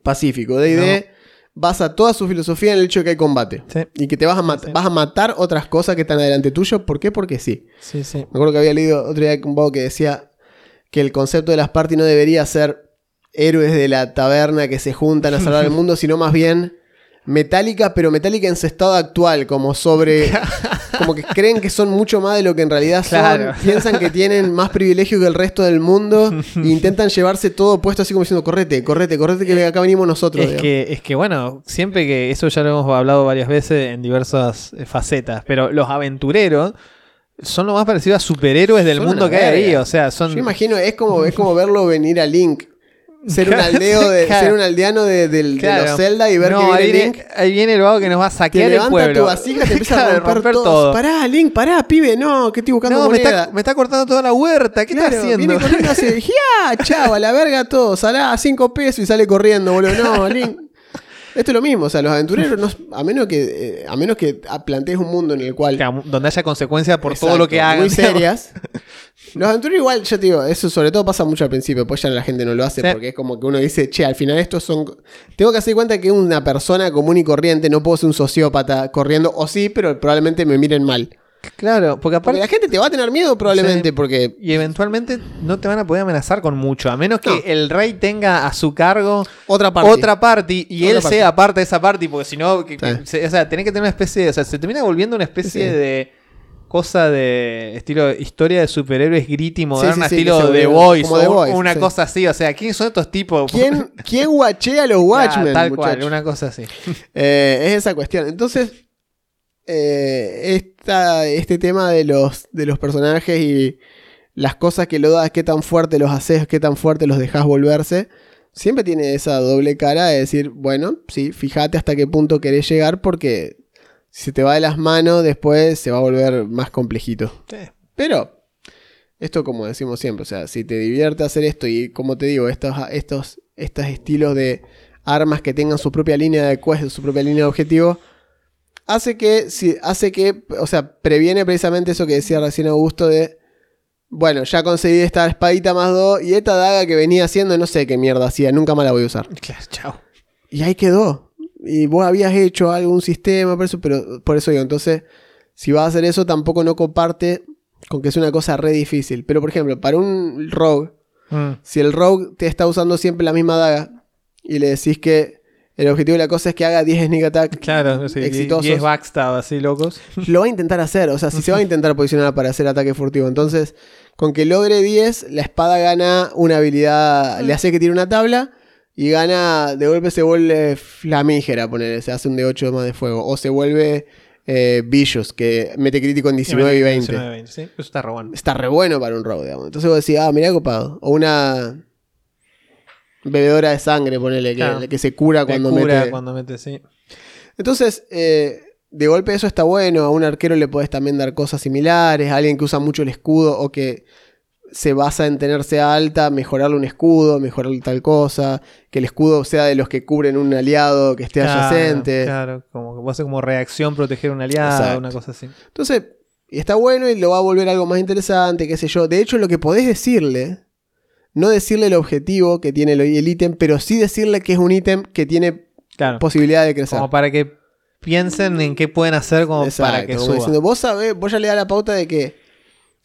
pacífico. D&D basa toda su filosofía en el hecho de que hay combate. Sí, Y que te vas a, Sí. vas a matar otras cosas que están adelante tuyo. ¿Por qué? Porque sí. sí, sí. Me acuerdo que había leído otro día un que decía que el concepto de las parties no debería ser héroes de la taberna que se juntan a salvar el mundo, sino más bien metálica, pero metálica en su estado actual, como sobre. como que creen que son mucho más de lo que en realidad son. Claro. Piensan que tienen más privilegio que el resto del mundo e intentan llevarse todo puesto así como diciendo: correte, correte, correte, que acá venimos nosotros. Es digamos. que, es que, bueno, siempre que eso ya lo hemos hablado varias veces en diversas eh, facetas, pero los aventureros son lo más parecido a superhéroes del Son mundo que hay ahí. O sea, son. Yo imagino, es como, es como verlo venir a Link. Ser un aldeo de, claro. ser un aldeano de, del- de Claro. los Zelda y ver No, que ahí viene Link. ahí viene el vago que nos va a Te saquear el levanta pueblo. tu vasija, te empieza a romper, todo. Pará, Link, pará, pibe, no, que estoy buscando No, me está, me está cortando toda la huerta. ¿Qué Claro, está haciendo? Viene corriendo hace, ¡ya! Chao, a la verga todo. Salá a 5 pesos y sale corriendo, boludo. No, Link. Esto es lo mismo, o sea, los aventureros, a menos que eh, a menos que plantees un mundo en el cual donde haya consecuencias por todo lo que hagan. Muy serias. Los aventureros igual, yo te digo, eso sobre todo pasa mucho al principio, pues ya la gente no lo hace Sí. porque es como que uno dice, che, al final estos son... Tengo que hacer cuenta que una persona común y corriente, no puedo ser un sociópata corriendo, o sí, pero probablemente me miren mal. Claro, porque aparte. Porque la gente te va a tener miedo probablemente, Sí. porque... Y eventualmente no te van a poder amenazar con mucho, a menos que No. el rey tenga a su cargo Otra parte. otra party y Otra él party. sea parte de esa party, porque si no, Sí. o sea, tenés que tener una especie de, o sea, se termina volviendo una especie sí. de cosa de estilo historia de superhéroes gritty moderna, sí, estilo The Voice, como The Voice, una cosa así, o sea, ¿quiénes son estos tipos? ¿Quién, ¿Quién guachea los Watchmen? tal cual, una cosa así. Eh, es esa cuestión. Entonces, eh, esta- este tema de los, de los personajes y las cosas que lo das, qué tan fuerte los haces, qué tan fuerte los dejas volverse, siempre tiene esa doble cara de decir, bueno, sí, fíjate hasta qué punto querés llegar porque si te va de las manos después se va a volver más complejito. Pero, esto como decimos siempre, o sea, si te divierte hacer esto y como te digo, estos, estos, estos estilos de armas que tengan su propia línea de quest, su propia línea de objetivo, hace que, si, hace que, o sea, previene precisamente eso que decía recién Augusto de, bueno, ya conseguí esta espadita más dos y esta daga que venía haciendo, no sé qué mierda hacía, nunca más la voy a usar. Claro, chao. Y ahí quedó. Y vos habías hecho algún sistema, por eso, pero por eso digo, entonces, si vas a hacer eso, tampoco no comparte con que es una cosa re difícil. Pero, por ejemplo, para un rogue, Mm. si el rogue te está usando siempre la misma daga y le decís que el objetivo de la cosa es que haga 10 sneak attack, Claro, sí, Exitosos. 10 backstab así locos. lo va a intentar hacer. O sea, si se va a intentar posicionar para hacer ataque furtivo. Entonces, con que logre 10, la espada gana una habilidad, le hace que tire una tabla. Y gana, de golpe se vuelve flamígera, poner, se hace un de 8 más de fuego. O se vuelve eh, Vicious, que mete crítico en 19 y 20. 19 y 20, sí. Eso está re bueno. Está re bueno para un rogue, digamos. Entonces vos decís, ah, mirá copado. O una bebedora de sangre, ponele, que, Claro. que se cura cuando cura mete. cuando mete, sí. Entonces, eh, de golpe eso está bueno. A un arquero le podés también dar cosas similares. A alguien que usa mucho el escudo o que se basa en tenerse alta, mejorarle un escudo, mejorarle tal cosa. Que el escudo sea de los que cubren un aliado que esté adyacente. Claro, como que puede ser como reacción proteger a un aliado, Exacto. una cosa así. Entonces, está bueno y lo va a volver algo más interesante, qué sé yo. De hecho, lo que podés decirle, no decirle el objetivo que tiene el el ítem, pero sí decirle que es un ítem que tiene Claro. posibilidad de crecer. Como para que piensen en qué pueden hacer como Exacto, para que como suba. diciendo, vos sabés, vos ya le das la pauta de que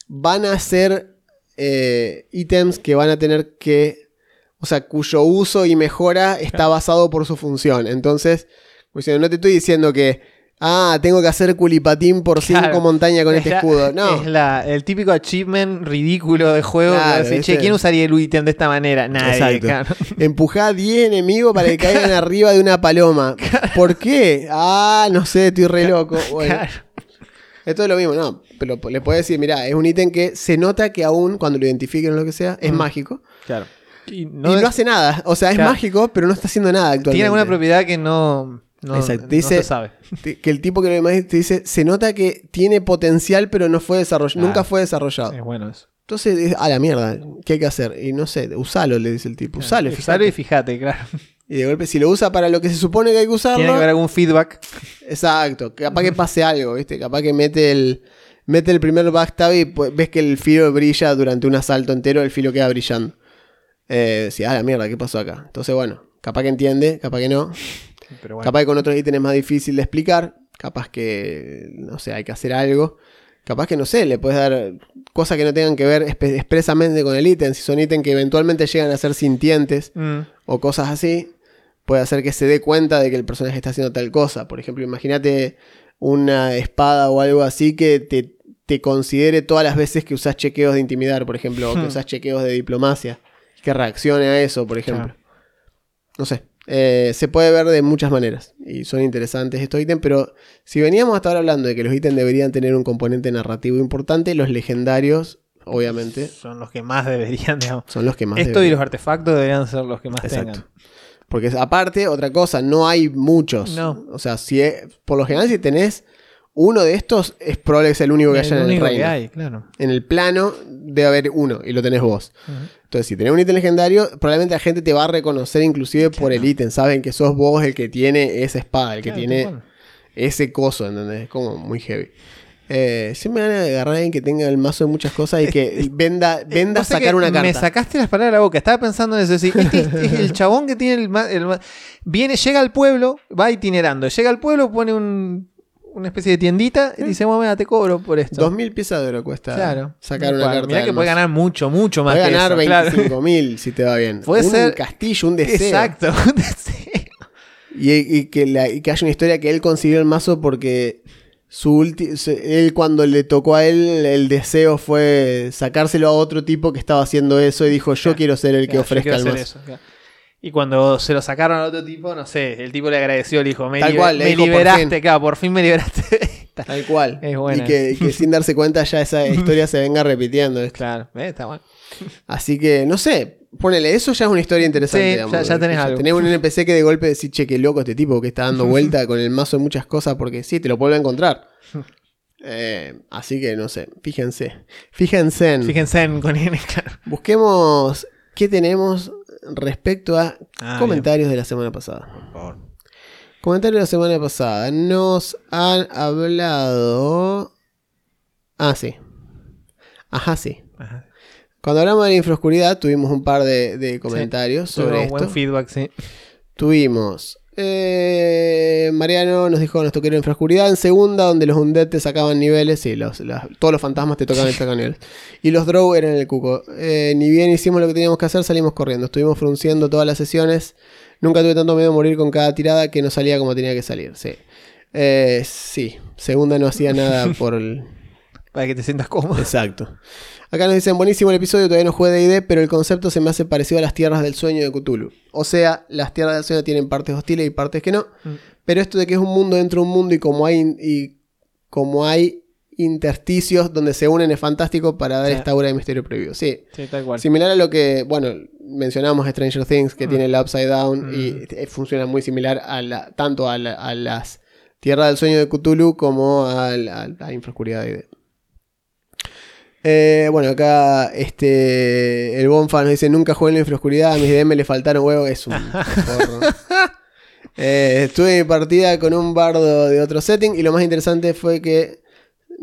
van a ser eh, ítems que van a tener que, o sea, cuyo uso y mejora está basado por su función. Entonces, diciendo, no te estoy diciendo que Ah, tengo que hacer culipatín por 5 Claro. montañas con Es este la- escudo. No. Es la- el típico achievement ridículo de juego. Claro, que che, ¿quién usaría el ítem de esta manera? Nadie. Exacto. claro. Empujá 10 enemigos para que caigan arriba de una paloma. ¿Por qué? Ah, no sé, estoy re loco. Bueno, esto es lo mismo, no. Pero le puedes decir, mirá, es un ítem que se nota que aún cuando lo identifiquen o lo que sea, es Mm. mágico. Claro. Y y no, hace nada. O sea, es Claro. mágico, pero no está haciendo nada actualmente. tiene alguna propiedad que no, no, Exacto. no Dice- se sabe. Que el tipo que lo demás te dice, se nota que tiene potencial, pero no fue desarrollado. Ah. Nunca fue desarrollado. Es bueno eso. Entonces, es, a la mierda, ¿qué hay que hacer? Y no sé, usalo, le dice el tipo. Usalo, y Usalo y fíjate. fíjate, claro. Y de golpe, si lo usa para lo que se supone que hay que usarlo. Tiene que haber algún feedback. Exacto, capaz que pase algo, ¿viste? Capaz que mete el, mete el primer backstab y pues, ves que el filo brilla durante un asalto entero, el filo queda brillando. Eh, sí, ah, la mierda, ¿qué pasó acá? Entonces, bueno, capaz que entiende, capaz que no. Pero bueno. Capaz que con otros ítems es más difícil de explicar. Capaz que, no sé, hay que hacer algo. Capaz que, no sé, le puedes dar cosas que no tengan que ver expresamente con el ítem. Si son ítems que eventualmente llegan a ser sintientes Mm, o cosas así, puede hacer que se dé cuenta de que el personaje está haciendo tal cosa. Por ejemplo, imagínate una espada o algo así que te, te considere todas las veces que usas chequeos de intimidar, por ejemplo, o que Hmm. usas chequeos de diplomacia. Que reaccione a eso, por ejemplo. Claro. No sé. Eh, se puede ver de muchas maneras y son interesantes estos ítems, pero si veníamos hasta ahora hablando de que los ítems deberían tener un componente narrativo importante, los legendarios, obviamente, son los que más deberían, digamos. son los que más... Esto y los artefactos deberían ser los que más Exacto. tengan. Porque aparte, otra cosa, no hay muchos. No. O sea, si es- por lo general, si tenés uno de estos, es probable que sea el único que haya el en el reino. que hay, claro. En el plano debe haber uno y lo tenés vos. Entonces, si tenés un ítem legendario, probablemente la gente te va a reconocer inclusive por el ítem. Saben que sos vos el que tiene esa espada, el que tiene ese coso, ¿entendés? Es como muy heavy. Eh, siempre me van a agarrar a alguien que tenga el mazo de muchas cosas y que venda, venda Vos sabés sacar una carta. Me sacaste las palabras de la boca. Estaba pensando en eso. decir, este es, es el chabón que tiene el, el Viene, llega al pueblo, va itinerando. Llega al pueblo, pone un- una especie de tiendita y dice, bueno, te cobro por esto. Dos mil piezas de oro cuesta Claro. sacar una carta. Mirá que puede ganar mucho, mucho más Puede que ganar eso, claro. 25 mil si te va bien. Puede un ser- castillo, un deseo. Exacto. un deseo. Y, y que la- y que haya una historia que él consiguió el mazo porque su ulti- él cuando le tocó a él el deseo fue sacárselo a otro tipo que estaba haciendo eso y dijo yo Claro, quiero ser el que ofrezca el mazo. eso. Y cuando se lo sacaron al otro tipo, no sé, el tipo le agradeció, le dijo, me, Tal cual, me dijo, "Por liberaste, fin". claro, por fin me liberaste. Tal cual. Es buena. Y que, sin darse cuenta ya esa historia se venga repitiendo. claro, ¿ves? está bueno. Así que, no sé, ponele, eso ya es una historia interesante. Sí, digamos. ya- ya tenés algo. Tenés un NPC que de golpe decís, che, qué loco este tipo que está dando vuelta con el mazo de muchas cosas porque sí, te lo vuelve a encontrar. Eh, así que, no sé, fíjense. Fíjense en... Fíjense en con N, claro. Busquemos qué tenemos respecto a Ah, comentarios de la semana pasada. Por favor. Comentarios de la semana pasada. Nos han hablado... Ah, sí. Ajá, sí. Ajá. Cuando hablamos de la infraoscuridad tuvimos un par de, de comentarios sobre esto. buen feedback, sí. Tuvimos. Eh, Mariano nos dijo nos toquero infraoscuridad. En segunda, donde los undead te sacaban niveles. Los, las- todos los fantasmas te tocaban y sacaban niveles. Y los drow eran el cuco. Eh, ni bien hicimos lo que teníamos que hacer, salimos corriendo. Estuvimos frunciendo todas las sesiones. Nunca tuve tanto miedo de morir con cada tirada que no salía como tenía que salir. Sí. Eh, sí. Segunda no hacía nada por el, Para que te sientas cómodo. Exacto. Acá nos dicen, buenísimo el episodio, todavía no jugué D&D, pero el concepto se me hace parecido a las tierras del sueño de Cthulhu. O sea, las tierras del sueño tienen partes hostiles y partes que no. Mm. Pero esto de que es un mundo dentro de un mundo y como hay, y como hay intersticios donde se unen es fantástico para dar Sí. esta aura de misterio prohibido. Sí. Sí, tal cual. Similar a lo que, bueno, mencionamos Stranger Things, que Mm. tiene el Upside Down y Mm. eh, funciona muy similar a la, tanto a, la- a las tierras del sueño de Cthulhu como a la, a la infraoscuridad de eh, bueno, acá este el Bonfa nos dice, nunca jugué en la infraoscuridad, a mis DM le faltaron huevos, es un. Eh, estuve en mi partida con un bardo de otro setting y lo más interesante fue que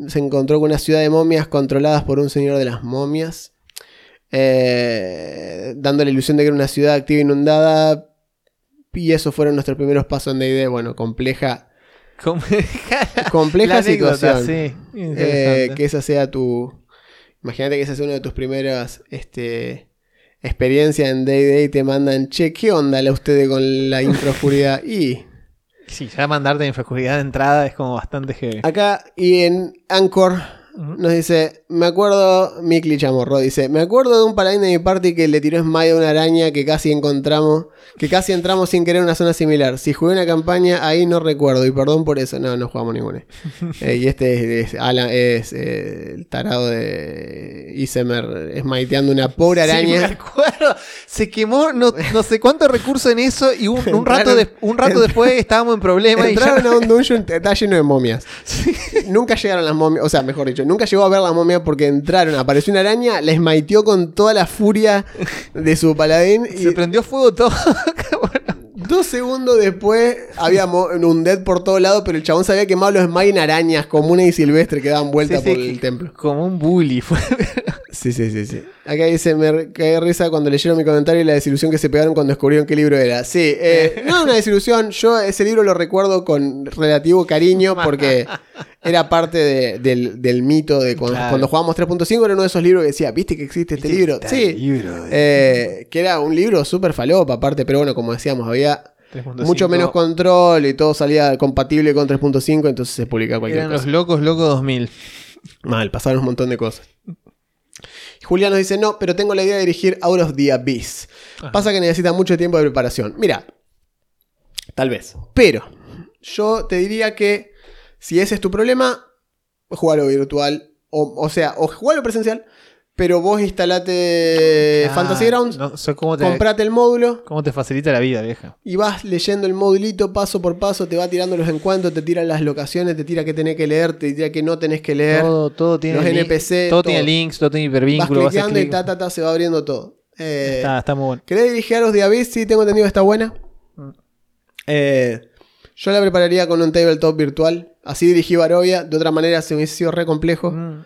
se encontró con una ciudad de momias controladas por un señor de las momias, eh, dando la ilusión de que era una ciudad activa e inundada. Y esos fueron nuestros primeros pasos en D&D. Bueno, compleja, compleja anécdota, situación. sí. Eh, que esa sea tu. Imagínate que esa sea una de tus primeras este, experiencias en D&D y te mandan, che, ¿qué onda la ustedes con la infraoscuridad? Y Sí, ya mandarte en facultad de entrada es como bastante heavy. Acá y en Anchor. Nos dice, me acuerdo, Mikli Chamorro dice, me acuerdo de un paladín de mi party que le tiró smite a una araña que casi encontramos, que casi entramos sin querer en una zona similar. Si jugué una campaña ahí no recuerdo y perdón por eso, no, no jugamos ninguna. Eh, y este es, es Alan- es, eh, el tarado de Isemer smiteando una pobre Sí, me araña. acuerdo. Se quemó no, no sé cuántos recursos en eso y un, un rato, de- un rato después estábamos en problemas y Entraron ya... a un dungeon, está lleno de momias. Nunca llegaron las momias, o sea, mejor dicho, nunca llegó a ver la momia porque entraron, apareció una araña, la smiteó con toda la furia de su paladín y Se prendió fuego todo. dos segundos después había un dead por todo lado, pero el chabón se había quemado los smite en arañas comunes y silvestres que daban vuelta Sí, sí, por que- el templo. Como un bully fue. Sí, sí, sí, sí. Acá dice, me caí risa cuando leyeron mi comentario y la desilusión que se pegaron cuando descubrieron qué libro era. Sí, eh, no es una desilusión, yo ese libro lo recuerdo con relativo cariño porque era parte de- del, del mito de cuando, Claro. cuando jugábamos 3.5, era uno de esos libros que decía, ¿viste que existe este libro? Sí, el libro de- eh, que era un libro súper falopa aparte, pero bueno, como decíamos, había 3.5. mucho menos control y todo salía compatible con 3.5, entonces se publicaba cualquier Eran cosa. los locos locos 2000. Mal, pasaron un montón de cosas. Julián nos dice, no, pero tengo la idea de dirigir Out of the Abyss. Ajá. Pasa que necesita mucho tiempo de preparación. Mira, tal vez. Pero yo te diría que si ese es tu problema, jugalo virtual. O, o sea, o jugalo presencial, pero vos instalate Ah, Fantasy Grounds, No sé cómo te, comprate el módulo cómo te facilita la vida, vieja. y vas leyendo el modulito paso por paso, te va tirando los encuentros, te tira las locaciones, te tira qué tenés que leer, te tira que no tenés que leer. Todo, todo tiene los NPC, todo, todo. tiene links, todo tiene vas hipervínculo, vas a cliqueando y ta, ta, ta, se va abriendo todo. Eh, Está, está muy bueno. ¿Querés dirigir a los de Abyss? Sí, tengo entendido que está buena. Mm. Eh, yo la prepararía con un tabletop virtual. Así dirigí Barovia. De otra manera se me hubiese sido re complejo. Mm.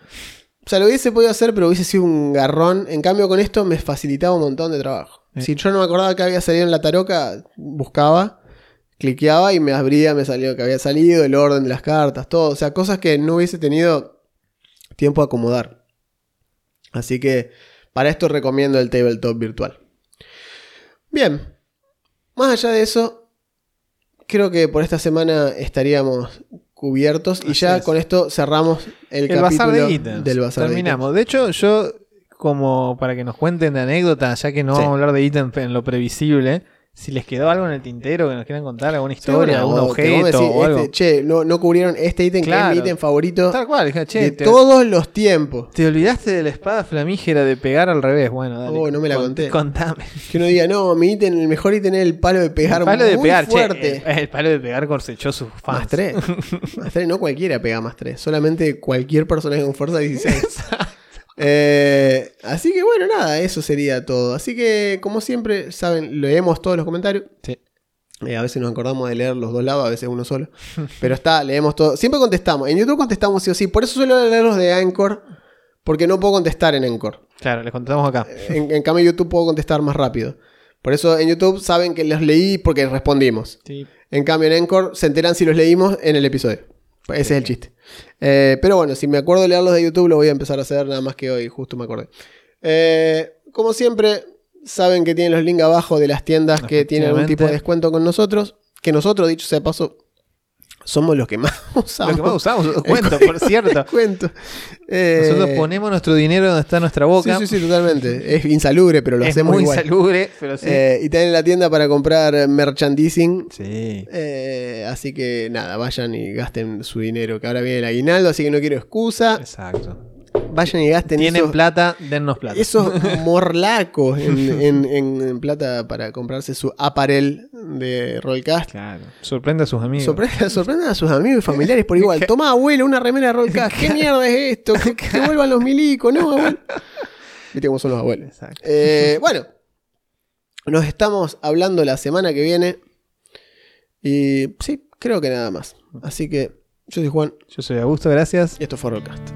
O sea, lo hubiese podido hacer, pero hubiese sido un garrón. En cambio, con esto me facilitaba un montón de trabajo. Eh. Si yo no me acordaba que había salido en la taroca, buscaba, cliqueaba y me abría, me salió que había salido, el orden de las cartas, todo. O sea, cosas que no hubiese tenido tiempo a acomodar. Así que para esto recomiendo el tabletop virtual. Bien, más allá de eso, creo que por esta semana estaríamos cubiertos y ya es. con esto cerramos el, El bazar capítulo de ítems. del bazar de Terminamos. De hecho, yo, como para que nos cuenten de anécdotas, ya que no Sí. vamos a hablar de ítems en lo previsible, si les quedó algo en el tintero que nos quieran contar, alguna historia, algún objeto o algo. este, che, no, no cubrieron este ítem que es Claro. mi ítem favorito Tal cual, che, de te, todos los tiempos. te olvidaste de la espada flamígera de pegar al revés. Bueno, dale. Oh, no me la Cont- conté. Contame. Que uno diga, no, mi ítem, el mejor ítem es el palo de pegar el palo de pegar, che, el, el palo de pegar cosechó sus fans. Más 3. más 3, no cualquiera pega más 3. Solamente cualquier personaje con fuerza 16. Eh, así que bueno, nada, eso sería todo. Así que, como siempre, saben, leemos todos los comentarios. Sí. Eh, a veces nos acordamos de leer los dos lados, a veces uno solo. Pero está, leemos todo. Siempre contestamos. En YouTube contestamos sí o sí. Por eso suelo leer los de Anchor. Porque no puedo contestar en Anchor. Claro, les contamos acá. En, en cambio, en YouTube puedo contestar más rápido. Por eso en YouTube saben que los leí porque respondimos. Sí. En cambio, en Encore se enteran si los leímos en el episodio. Ese es el chiste. Eh, pero bueno, si me acuerdo de leerlos de YouTube, lo voy a empezar a hacer, nada más que hoy, justo me acordé. Eh, como siempre, saben que tienen los links abajo de las tiendas que tienen algún tipo de descuento con nosotros. Que nosotros, dicho sea de paso, somos los que más usamos. Lo que más usamos, os cuento, por cierto. de descuento. Eh, Nosotros ponemos nuestro dinero donde está nuestra boca. Sí, sí, sí, totalmente. Es insalubre, pero lo es hacemos muy igual. insalubre, pero sí. Eh, y tienen la tienda para comprar merchandising. sí. Eh, así que nada, vayan y gasten su dinero, que ahora viene el aguinaldo, así que no quiero excusa. Exacto. Vayan y gasten Tienen esos, plata, dennos plata. esos morlacos en, en- en- en plata para comprarse su aparel de Rollcast. Claro. Sorprende a sus amigos. Sorprenda- Sorprendan a sus amigos y familiares por igual. Toma, abuelo, una remera de Rollcast. ¿Qué mierda es esto? Que, que vuelvan los milicos, ¿no, abuelo? Viste cómo son los abuelos. Eh, bueno, nos estamos hablando la semana que viene. Y sí, creo que nada más. Así que yo soy Juan Yo soy Augusto, gracias. y esto fue Rollcast.